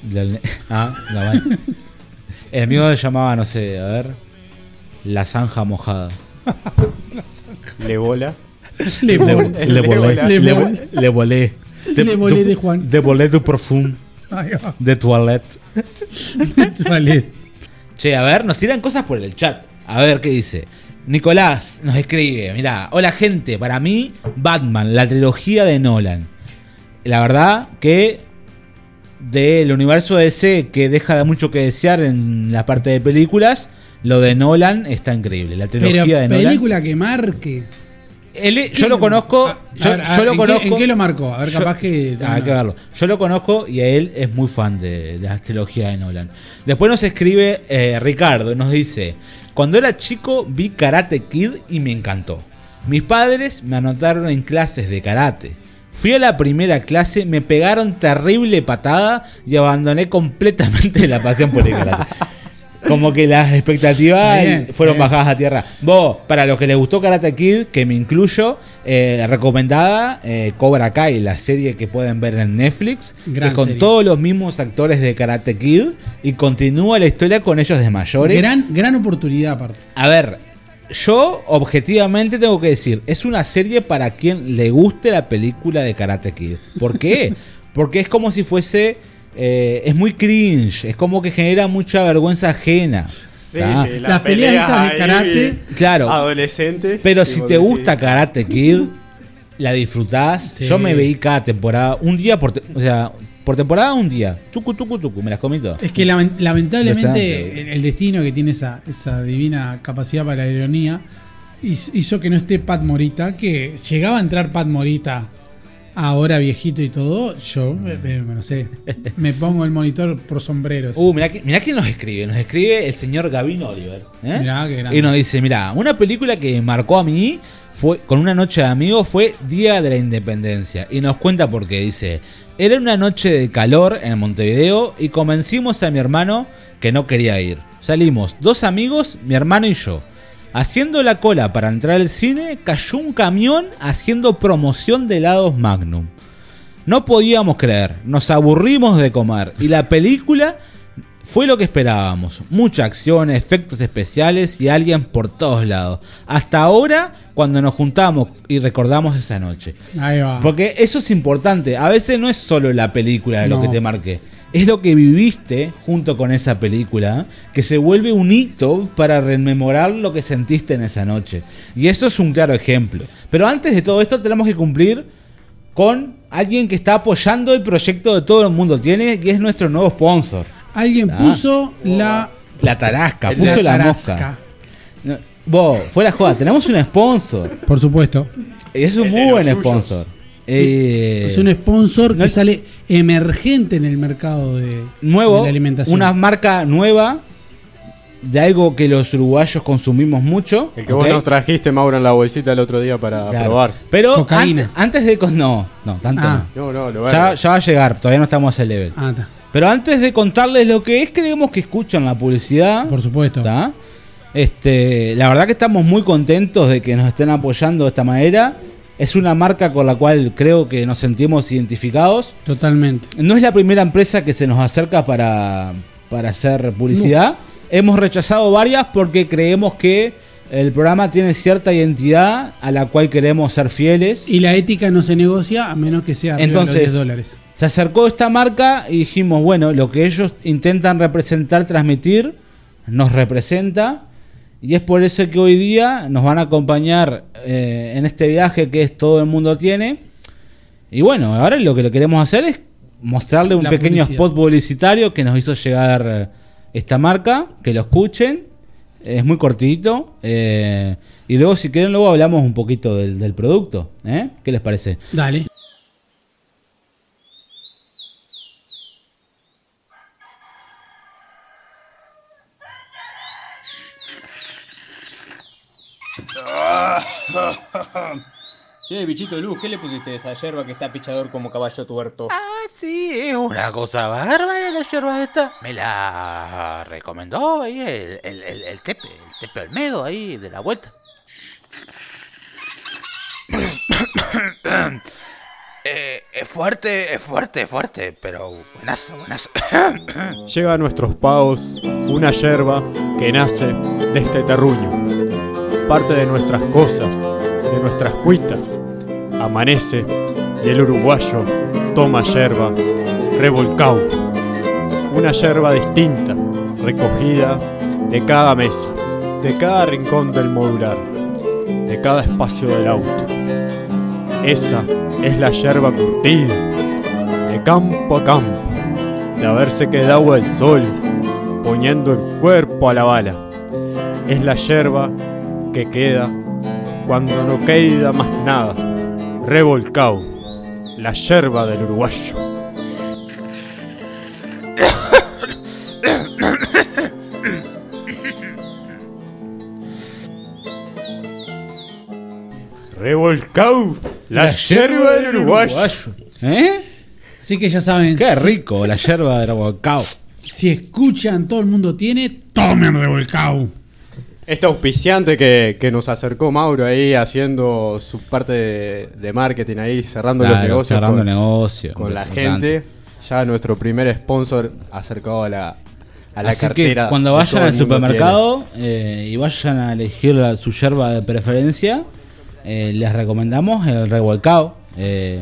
Del- Ah, la vaina. El mío se llamaba, no sé, a ver. La zanja mojada. Le bola. Le Le, le, le volé. Le Le, volé. Volé. Le volé de Juan. De volé du perfume. Va. De toilette. Vale. Che, a ver, nos tiran cosas por el chat. A ver qué dice. Nicolás nos escribe, mira, hola gente, para mí Batman, la trilogía de Nolan. La verdad que del universo DC que deja de mucho que desear en la parte de películas, lo de Nolan está increíble. La trilogía Pero de Nolan. película que marque. Él- yo lo conozco, A- a yo, ver, lo ¿en conozco. Qué, ¿En qué lo marcó? A ver, Yo- capaz que. Ah, hay que verlo. Yo lo conozco y a él es muy fan de, de la trilogía de Nolan. Después nos escribe eh, Ricardo, nos dice, cuando era chico vi Karate Kid y me encantó. Mis padres me anotaron en clases de karate. Fui a la primera clase, me pegaron terrible patada y abandoné completamente la pasión por el karate. Como que las expectativas Bien, fueron bien. bajadas a tierra. Vos, para los que les gustó Karate Kid, que me incluyo, eh, recomendada eh, Cobra Kai, la serie que pueden ver en Netflix, Gran que con serie. todos los mismos actores de Karate Kid y continúa la historia con ellos de mayores. Gran, gran oportunidad, aparte. A ver, yo objetivamente tengo que decir, es una serie para quien le guste la película de Karate Kid. ¿Por qué? Porque es como si fuese... eh, es muy cringe, es como que genera mucha vergüenza ajena. Sí, Las peleas esas de karate. Claro. Adolescentes. Pero si te gusta Karate Kid, la disfrutás. Sí. Yo me veí cada temporada, un día por, te- o sea, por temporada un día. Tucu, tucu, tucu, me las comí todas. Es que lamen- lamentablemente el, el destino que tiene esa, esa divina capacidad para la ironía hiz- hizo que no esté Pat Morita, que llegaba a entrar Pat Morita ahora viejito y todo, yo, eh, eh, no sé, me pongo el monitor por sombreros. Uh, mirá, que- mirá quién nos escribe. Nos escribe el señor Gavin Oliver. ¿eh? Mirá qué grande. y nos dice, mirá, una película que marcó a mí fue con una noche de amigos fue Día de la Independencia. Y nos cuenta por qué. Dice, era una noche de calor en Montevideo y convencimos a mi hermano que no quería ir. Salimos dos amigos, mi hermano y yo. Haciendo la cola para entrar al cine, cayó un camión haciendo promoción de helados Magnum. No podíamos creer, nos aburrimos de comer y la película fue lo que esperábamos. Mucha acción, efectos especiales y alguien por todos lados. Hasta ahora, cuando nos juntamos y recordamos esa noche. Ahí va. Porque eso es importante. A veces no es solo la película de lo que te marque. Es lo que viviste junto con esa película que se vuelve un hito para rememorar lo que sentiste en esa noche. Y eso es un claro ejemplo. Pero antes de todo esto tenemos que cumplir con alguien que está apoyando el proyecto de todo el mundo tiene y es nuestro nuevo sponsor. Alguien Ah. puso la, La tarasca, puso la, tarasca. mosca. No, vos, fuera joda, tenemos un sponsor. Por supuesto. Y es un muy buen suyos. sponsor. Eh, Es un sponsor no- que sale emergente en el mercado de, nuevo, de la alimentación. una marca nueva de algo que los uruguayos consumimos mucho. El que vos nos trajiste, Mauro, en la bolsita el otro día para Claro. probar. Pero Cocaína. antes, de no, no, tanto Ah. No, no, lo no. Ya, va a llegar, todavía no estamos a ese level. Ah. Pero antes de contarles lo que es, creemos que escuchan la publicidad. Por supuesto. ¿Tá? Este, la verdad que estamos muy contentos de que nos estén apoyando de esta manera. Es una marca con la cual creo que nos sentimos identificados. Totalmente. No es la primera empresa que se nos acerca para, para hacer publicidad. Hemos rechazado varias porque creemos que el programa tiene cierta identidad a la cual queremos ser fieles. Y la ética no se negocia a menos que sea arriba de los Entonces, 10 dólares. Se acercó esta marca y dijimos, bueno, lo que ellos intentan representar, transmitir, nos representa. Y es por eso que hoy día nos van a acompañar eh, en este viaje que es todo el mundo tiene. Y bueno, ahora lo que lo queremos hacer es mostrarle un La pequeño publicidad. spot publicitario que nos hizo llegar esta marca, que lo escuchen. Es muy cortito. eh, y luego, si quieren, luego hablamos un poquito del, del producto. ¿eh? ¿Qué les parece? Dale. Che, bichito de luz, ¿qué le pusiste a esa yerba que está pichador como caballo tuerto? Ah, sí, es una cosa bárbara la yerba esta. Me la recomendó ahí el, el, el, el Tepe, el Tepe Olmedo ahí de la vuelta. eh, es fuerte, es fuerte, fuerte, pero buenazo, buenazo. Llega a nuestros pagos una yerba que nace de este terruño. Parte de nuestras cosas, de nuestras cuitas. Amanece y el uruguayo toma yerba revolcado. Una yerba distinta, recogida de cada mesa, de cada rincón del modular, de cada espacio del auto. Esa es la yerba curtida, de campo a campo, de haberse quedado el sol, poniendo el cuerpo a la bala. Es la yerba que queda cuando no queda más nada, revolcado, la yerba del uruguayo. Revolcado, la, yerba del uruguayo. ¿Eh? Así que ya saben. Qué si- rico, la yerba de revolcado. Si escuchan, todo el mundo tiene, tomen revolcado. Este auspiciante que, que nos acercó Mauro ahí haciendo su parte de, de marketing ahí, cerrando los negocios cerrando con, negocio, con la gente. Ya nuestro primer sponsor acercado a la, a la Así cartera. que cuando vayan al supermercado eh, y vayan a elegir la- su yerba de preferencia, eh, les recomendamos el revolcado. Eh,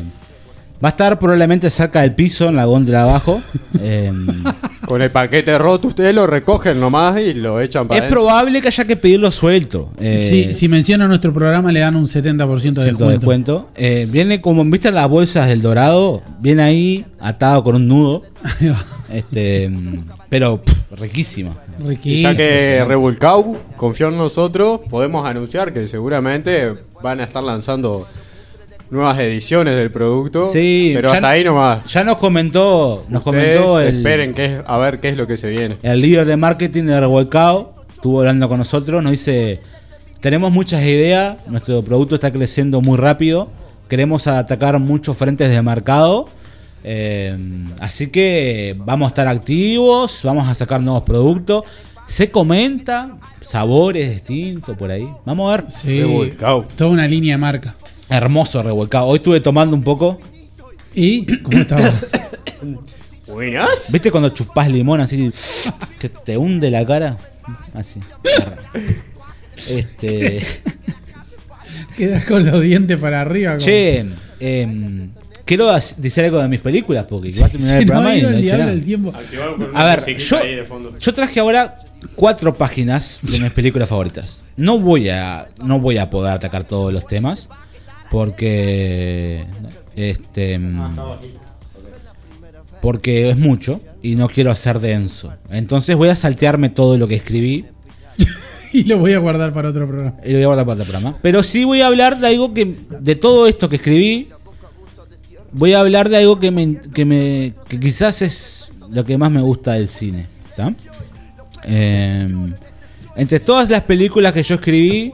va a estar probablemente cerca del piso, en la góndola de abajo. Eh, tiene. Con el paquete roto ustedes lo recogen nomás y lo echan para es probable que haya que pedirlo suelto. Eh, si, si mencionan nuestro programa, le dan un 70% de ciento descuento. de descuento. Eh, viene como, ¿viste las bolsas del dorado? Viene ahí atado con un nudo. este, mm, pero pff, riquísima. Y ya que Revolcau confió en nosotros, podemos anunciar que seguramente van a estar lanzando nuevas ediciones del producto. Sí, pero hasta ahí nomás. Ya nos comentó, nos Ustedes comentó el, esperen que es- a ver qué es lo que se viene. el líder de marketing de Revolcado. Estuvo hablando con nosotros, nos dice, tenemos muchas ideas, nuestro producto está creciendo muy rápido, queremos atacar muchos frentes de mercado. eh, así que vamos a estar activos, vamos a sacar nuevos productos. Se comenta sabores distintos por ahí. Vamos a ver. Sí, toda una línea de marca. Hermoso revolcado. Hoy estuve tomando un poco. ¿Y cómo estaba? Buenas. ¿Viste cuando chupás limón así que te hunde la cara? Así. Este. Quedas con los dientes para arriba. como- Che, em, quiero decir algo de mis películas porque va a terminar Se el programa ha y ido no el he nada. tiempo. A ver, yo, yo traje ahora cuatro páginas de mis películas favoritas. No voy a no voy a poder atacar todos los temas porque este mm, porque es mucho y no quiero hacer denso. Entonces voy a saltearme todo lo que escribí Y lo voy a guardar para otro programa. y lo voy a guardar para otro programa. Pero sí voy a hablar de algo que de todo esto que escribí voy a hablar de algo que me que me que quizás es lo que más me gusta del cine, ¿está? Eh, entre todas las películas que yo escribí,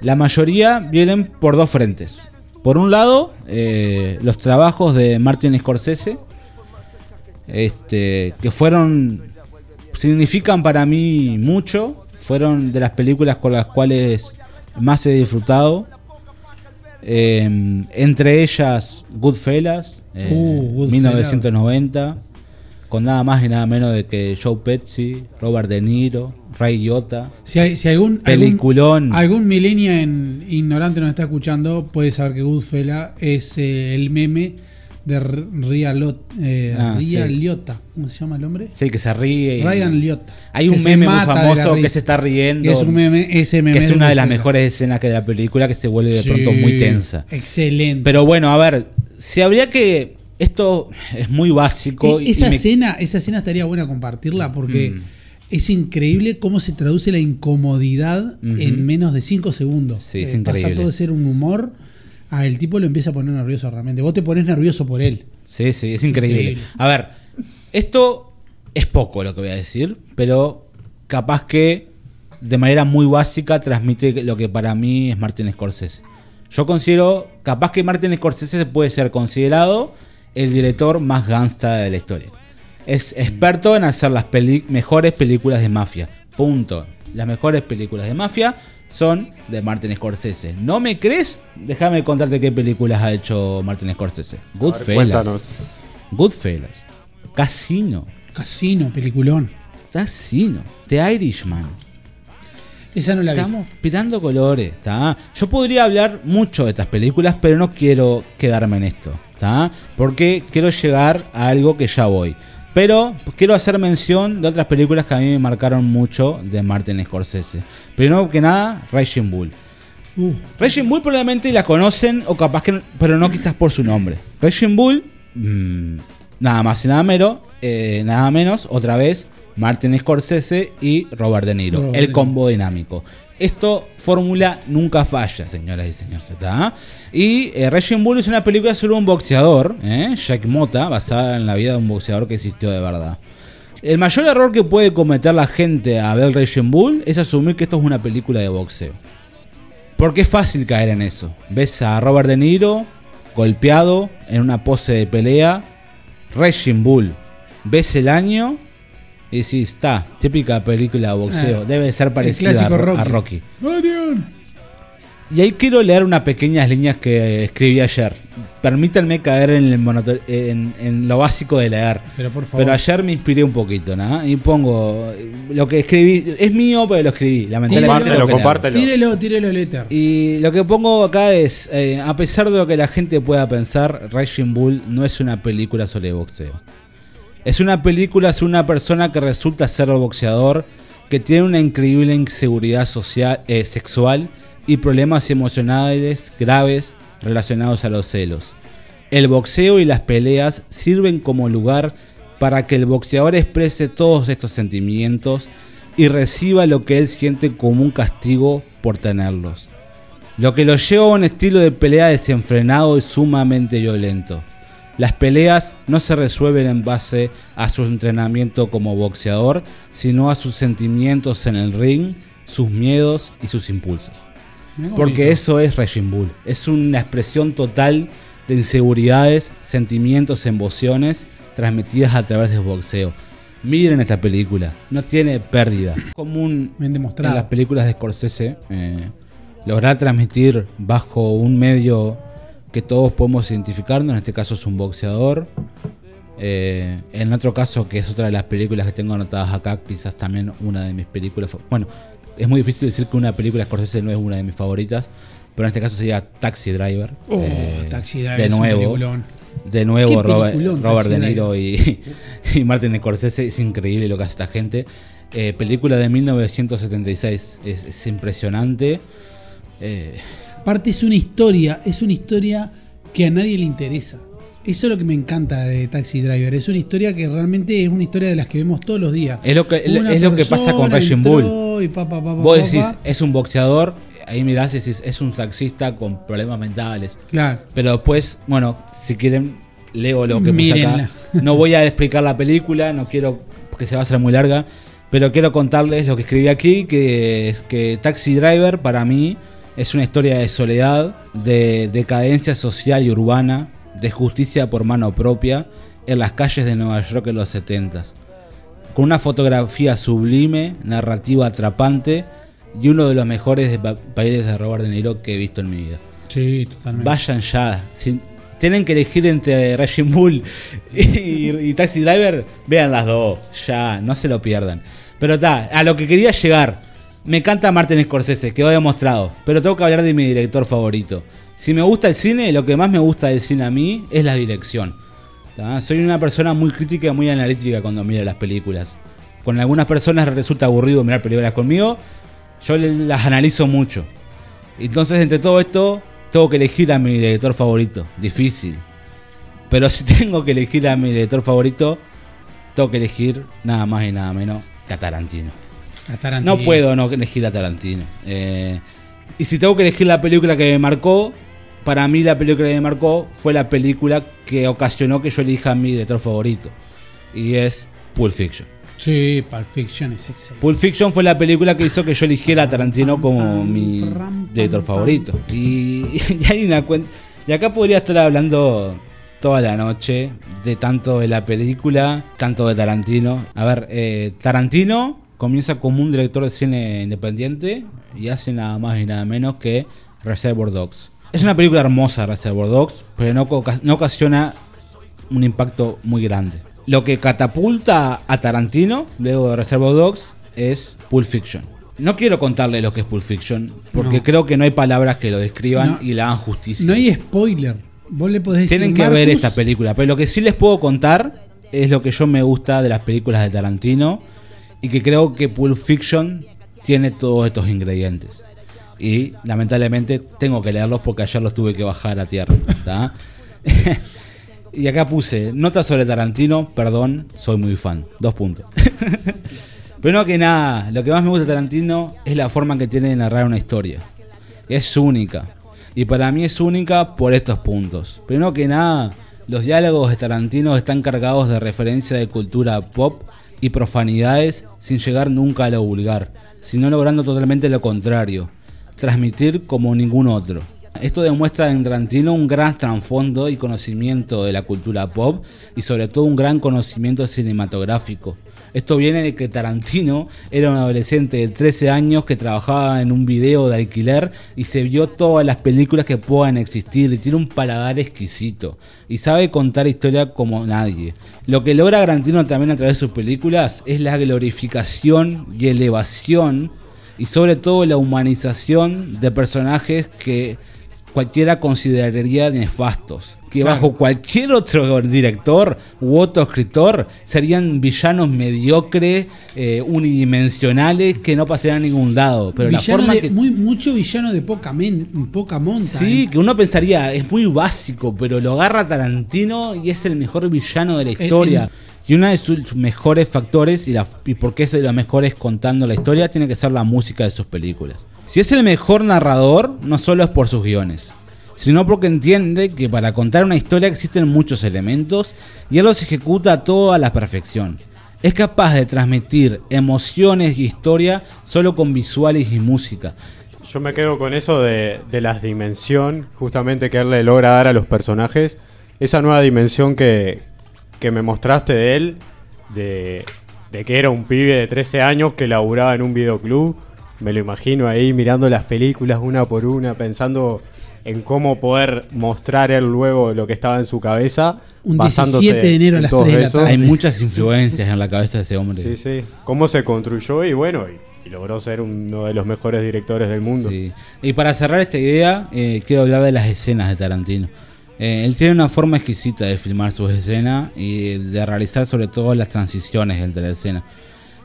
la mayoría vienen por dos frentes. Por un lado, eh, los trabajos de Martin Scorsese, este, que fueron, significan para mí mucho, fueron de las películas con las cuales más he disfrutado. Eh, entre ellas Goodfellas, eh, Uh, Goodfellas. 1990, con nada más y nada menos de que Joe Pesci, Robert De Niro, Ray Liotta. Si, hay, si algún, Peliculón. algún, algún ignorante nos está escuchando, puede saber que Goodfella es eh, el meme de Ria, Lot, eh, Ah, Ria sí. Liotta. ¿Cómo se llama el hombre? Sí, que se ríe. Ryan Liotta. Hay un meme muy famoso que se está riendo. Que es un meme, ese meme que es una de las mejores escenas que de la película que se vuelve de Sí, pronto muy tensa. Excelente. Pero bueno, a ver, si habría que. Esto es muy básico. E- y- esa, y me- escena, esa escena estaría buena compartirla porque Mm. es increíble cómo se traduce la incomodidad en menos de 5 segundos. Sí, es Eh, pasa todo de ser un humor a el tipo lo empieza a poner nervioso realmente. Vos te pones nervioso por él. Sí, sí, es increíble. increíble. A ver, esto es poco lo que voy a decir, pero capaz que de manera muy básica transmite lo que para mí es Martin Scorsese. Yo considero, capaz que Martin Scorsese puede ser considerado el director más gangsta de la historia. Es experto en hacer las peli- mejores películas de mafia. Punto. Las mejores películas de mafia son de Martin Scorsese. ¿No me crees? Déjame contarte qué películas ha hecho Martin Scorsese. Goodfellas. cuéntanos. Goodfellas. Casino. Casino, peliculón. Casino. The Irishman. Esa no la vi. Estamos pirando colores. Yo podría hablar mucho de estas películas, pero no quiero quedarme en esto, Porque quiero llegar a algo que ya voy. Pero quiero hacer mención de otras películas que a mí me marcaron mucho de Martin Scorsese. Primero que nada, Raging Bull. Uh, Raging Bull probablemente la conocen o capaz que, pero no quizás por su nombre. Raging Bull, mm, nada más y nada menos, eh, nada menos, otra vez Martin Scorsese y Robert De Niro, Robert el combo dinámico. Esto fórmula nunca falla, señoras y señores. ¿está? Y eh, Bull es una película sobre un boxeador, ¿eh? Jack Mota, basada en la vida de un boxeador que existió de verdad. El mayor error que puede cometer la gente a ver Raging Bull es asumir que esto es una película de boxeo. Porque es fácil caer en eso. Ves a Robert De Niro golpeado en una pose de pelea. Raging Bull. Ves el año y decís, está, típica película de boxeo. Ah, Debe ser parecida a, clásico Ro- a Rocky. Rocky. Y ahí quiero leer unas pequeñas líneas que escribí ayer. Permítanme caer en, el monoto- en- en lo básico de leer. Pero por favor. Pero ayer me inspiré un poquito, ¿no? Y pongo eh, lo que escribí. Es mío, pero lo escribí. Lamentablemente. Leerlo. compártelo. Tírelo, tírelo el éter. Y lo que pongo acá es, eh, a pesar de lo que la gente pueda pensar, Raging Bull no es una película sobre boxeo. Es una película sobre una persona que resulta ser boxeador, que tiene una increíble inseguridad social, eh, sexual y problemas emocionales graves relacionados a los celos. El boxeo y las peleas sirven como lugar para que el boxeador exprese todos estos sentimientos y reciba lo que él siente como un castigo por tenerlos. Lo que lo lleva a un estilo de pelea desenfrenado y sumamente violento. Las peleas no se resuelven en base a su entrenamiento como boxeador, sino a sus sentimientos en el ring, sus miedos y sus impulsos. Porque eso es Raging Bull. Es una expresión total de inseguridades, sentimientos, emociones transmitidas a través del boxeo. Miren esta película, no tiene pérdida. Común Bien en demostrado. las películas de Scorsese eh, lograr transmitir bajo un medio que todos podemos identificarnos, en este caso es un boxeador. Eh, en otro caso, que es otra de las películas que tengo anotadas acá, quizás también una de mis películas. Bueno, es muy difícil decir que una película de Scorsese no es una de mis favoritas, pero en este caso sería Taxi Driver. Oh, Eh, Taxi Driver de nuevo, de nuevo Robert, Robert De Niro y, y Martin Scorsese. Es increíble lo que hace esta gente. Eh, película de 1976. Es, es impresionante. Eh, Aparte es una historia, es una historia que a nadie le interesa. Eso es lo que me encanta de Taxi Driver. Es una historia que realmente es una historia de las que vemos todos los días. Es lo que- Una es lo que pasa con Raging Bull. y pa, pa, pa, pa, vos decís, es un boxeador. Ahí mirás y decís, es un taxista con problemas mentales. Claro. Pero después, bueno, si quieren, leo lo que puse acá. No voy a explicar la película, no quiero, porque se va a hacer muy larga. Pero quiero contarles lo que escribí aquí, que es que Taxi Driver para mí es una historia de soledad, de decadencia social y urbana, de justicia por mano propia en las calles de Nueva York en los 70 con una fotografía sublime, narrativa atrapante y uno de los mejores papeles de Robert De Niro que he visto en mi vida. Sí, totalmente. Vayan ya. Si tienen que elegir entre Raging Bull y, y Taxi Driver, vean las dos. Ya, no se lo pierdan. Pero está, a lo que quería llegar. Me encanta Martin Scorsese, quedó demostrado. Pero tengo que hablar de mi director favorito. Si me gusta el cine, lo que más me gusta del cine a mí es la dirección. Soy una persona muy crítica y muy analítica cuando miro las películas. Con algunas personas resulta aburrido mirar películas conmigo. Yo las analizo mucho. Entonces, entre todo esto, tengo que elegir a mi director favorito. Difícil. Pero si tengo que elegir a mi director favorito, tengo que elegir nada más y nada menos que a Tarantino. A. No puedo no elegir a Tarantino. Eh, y si tengo que elegir la película que me marcó, para mí la película que me marcó fue la película que ocasionó que yo elija a mi director favorito. Y es Pulp Fiction. Sí, Pulp Fiction es excelente. Pulp Fiction fue la película que hizo que yo eligiera a Tarantino como mi director favorito. Y, y hay una cuenta. Y acá podría estar hablando toda la noche de tanto de la película, tanto de Tarantino. A ver, eh, Tarantino comienza como un director de cine independiente y hace nada más y nada menos que Reservoir Dogs. Es una película hermosa Reservoir Dogs, pero no, oca- no ocasiona un impacto muy grande. Lo que catapulta a Tarantino, luego de Reservoir Dogs, es Pulp Fiction. No quiero contarle lo que es Pulp Fiction, porque No. creo que no hay palabras que lo describan No. y le hagan justicia. No hay spoiler. Vos le podés decir. Tienen que ver esta película, pero lo que sí les puedo contar es lo que yo me gusta de las películas de Tarantino y que creo que Pulp Fiction tiene todos estos ingredientes. Y lamentablemente tengo que leerlos porque ayer los tuve que bajar a tierra. y acá puse nota sobre Tarantino, perdón, soy muy fan. Dos puntos. Primero que nada, lo que más me gusta de Tarantino es la forma que tiene de narrar una historia. Es única. Y para mí es única por estos puntos. Primero que nada, los diálogos de Tarantino están cargados de referencia de cultura pop y profanidades sin llegar nunca a lo vulgar, sino logrando totalmente lo contrario, transmitir como ningún otro. Esto demuestra en Tarantino un gran trasfondo y conocimiento de la cultura pop y sobre todo un gran conocimiento cinematográfico. Esto viene de que Tarantino era un adolescente de 13 años que trabajaba en un video de alquiler y se vio todas las películas que puedan existir y tiene un paladar exquisito y sabe contar historia como nadie. Lo que logra Tarantino también a través de sus películas es la glorificación y elevación y sobre todo la humanización de personajes que cualquiera consideraría nefastos. Que Claro. bajo cualquier otro director u otro escritor serían villanos mediocres, eh, unidimensionales, que no pasarían a ningún lado. Pero la forma de- que. muy, mucho villano de poca, men- poca monta. Sí, ¿eh? que uno pensaría, es muy básico, pero lo agarra Tarantino y es el mejor villano de la historia. Y uno de sus mejores factores, y, la, y por qué es de los mejores contando la historia, tiene que ser la música de sus películas. Si es el mejor narrador, no solo es por sus guiones, sino porque entiende que para contar una historia existen muchos elementos y él los ejecuta a todo la perfección. Es capaz de transmitir emociones y historia solo con visuales y música. Yo me quedo con eso de, de la dimensión, justamente que él le logra dar a los personajes. Esa nueva dimensión que, que me mostraste de él, de, de que era un pibe de 13 años que laburaba en un videoclub. Me lo imagino ahí mirando las películas una por una, pensando en cómo poder mostrar él luego lo que estaba en su cabeza. Un basándose 17 de enero a las todo 3 de la tarde. Hay muchas influencias en la cabeza de ese hombre. Sí, sí. Cómo se construyó y bueno, y, y logró ser uno de los mejores directores del mundo. Sí. Y para cerrar esta idea, eh, quiero hablar de las escenas de Tarantino. Eh, él tiene una forma exquisita de filmar sus escenas y de realizar sobre todo las transiciones entre la escena.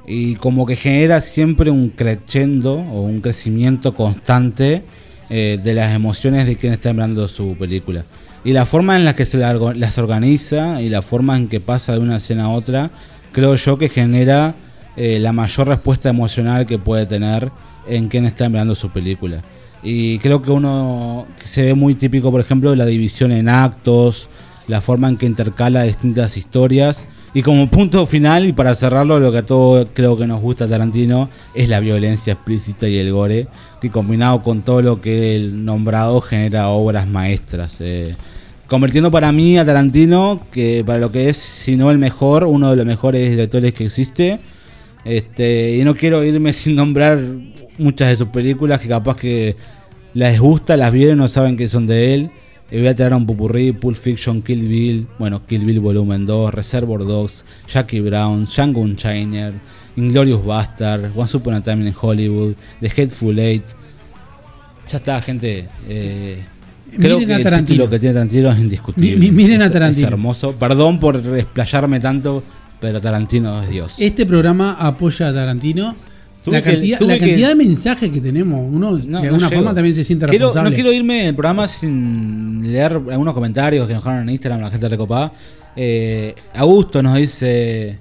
Y como que genera siempre un crescendo o un crecimiento constante eh, de las emociones de quien está mirando su película. Y la forma en la que se las organiza y la forma en que pasa de una escena a otra, creo yo que genera eh, la mayor respuesta emocional que puede tener en quien está mirando su película. Y creo que uno se ve muy típico, por ejemplo, la división en actos, la forma en que intercala distintas historias. Y como punto final, y para cerrarlo, lo que a todos creo que nos gusta Tarantino es la violencia explícita y el gore, que combinado con todo lo que el nombrado genera obras maestras. eh, convirtiendo para mí a Tarantino, que para lo que es, si no el mejor, uno de los mejores directores que existe. Este, y no quiero irme sin nombrar muchas de sus películas que capaz que les gusta, las vieron, no saben que son de él. Y voy a traer un pupurrí, Pulp Fiction, Kill Bill, bueno, Kill Bill Volumen 2, Reservoir Dogs, Jackie Brown, Django Unchained, Inglorious Bastard, Once Upon a Time in Hollywood, The Hateful Eight. Ya está, gente. Eh, creo Miren que a el Tarantino. título que tiene Tarantino es indiscutible. Mi- mi- miren a Es- Tarantino. Es hermoso. Perdón por explayarme tanto, pero Tarantino es Dios. Este programa apoya a Tarantino. Tuve La cantidad, la que- de mensajes que tenemos, uno No, de alguna forma también se siente Quiero- responsable. No quiero irme del programa sin leer algunos comentarios que nos dejaron en Instagram, la gente recopada. Eh, Augusto nos dice: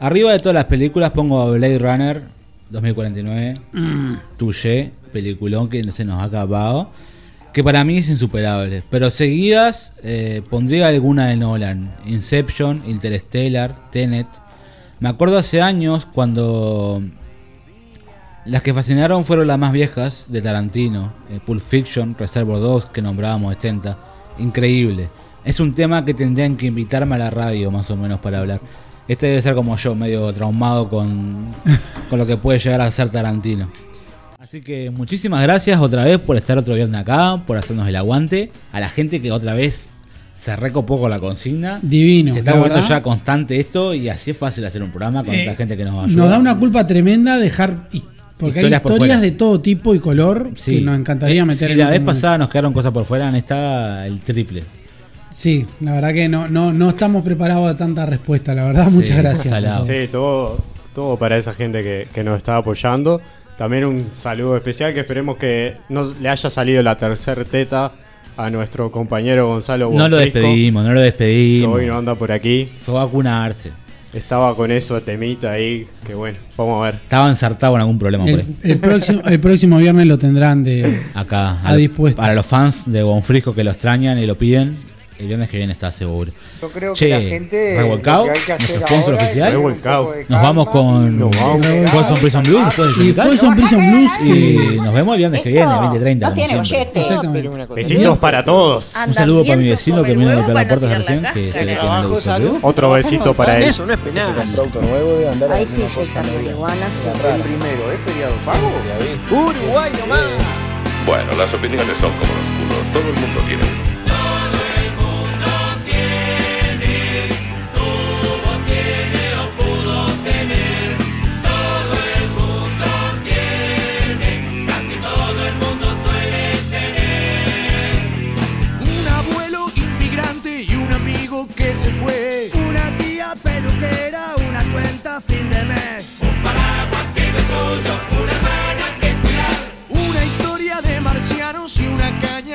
Arriba de todas las películas pongo Blade Runner 2049, Mm. Touché, peliculón que se nos ha acabado. Que para mí es insuperable. Pero seguidas eh, pondría alguna de Nolan: Inception, Interstellar, Tenet. Me acuerdo hace años cuando las que fascinaron fueron las más viejas de Tarantino, eh, Pulp Fiction, Reservoir Dogs, que nombrábamos 70. Increíble. Es un tema que tendrían que invitarme a la radio más o menos para hablar. Este debe ser como yo, medio traumado con, con lo que puede llegar a ser Tarantino. Así que muchísimas gracias otra vez por estar otro viernes acá, por hacernos el aguante. A la gente que otra vez se recopó con la consigna. Divino, Se está volviendo ya constante esto y así es fácil hacer un programa con Eh, la gente que nos ayuda. Nos da una culpa tremenda dejar. Porque Historias hay historias de todo tipo y color que nos encantaría Eh, meter Si en la vez momento. pasada nos quedaron cosas por fuera, en esta el triple. Sí, la verdad que no, no, no estamos preparados a tanta respuesta, la verdad. Muchas gracias. Sí, todo, todo para esa gente que, que nos está apoyando. También un saludo especial que esperemos que no le haya salido la tercera teta a nuestro compañero Gonzalo No lo despedimos, no lo que despedimos. hoy no anda por aquí. Fue a vacunarse. Estaba con eso temita ahí, que bueno, vamos a ver. Estaba ensartado en algún problema por El, ahí. el próximo, el próximo viernes lo tendrán de Acá. a lo- dispuesto. Para los fans de Bonfrisco que lo extrañan y lo piden, el viernes que viene está seguro. Yo creo Che, que la gente. Hacer nuestro sponsor oficial. Nos vamos con esperar, Folsom Prison Blues. Y. Folsom Prison Blues Y nos vemos el viernes que viene, 2030. no tiene. Exactamente. Besitos para todos. Un saludo para mi vecino que vino a golpear la puerta recién. Otro besito para él. Eso no es penal. Ahí sí inyectan marihuana. primero, ¿es feriado pago? Uruguay nomás. Bueno, las opiniones son como los culos, todo el mundo tiene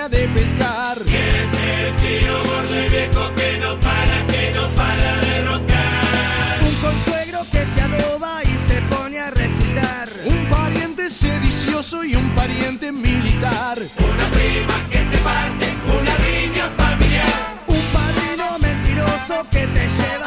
caña de pescar. Y ese tío gordo y viejo que no para, que no para de roncar. Un consuegro que se adoba y se pone a recitar. Un pariente sedicioso y un pariente militar. Una prima que se parte, una riña familiar. Un padrino mentiroso que te lleva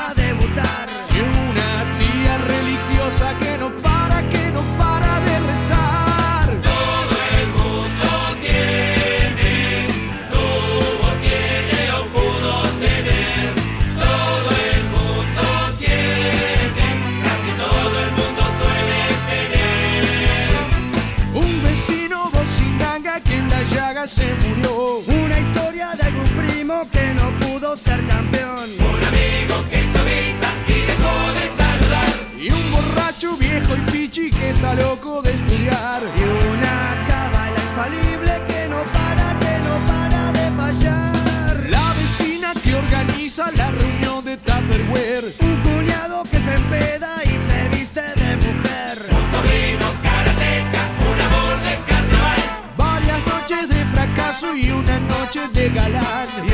galán.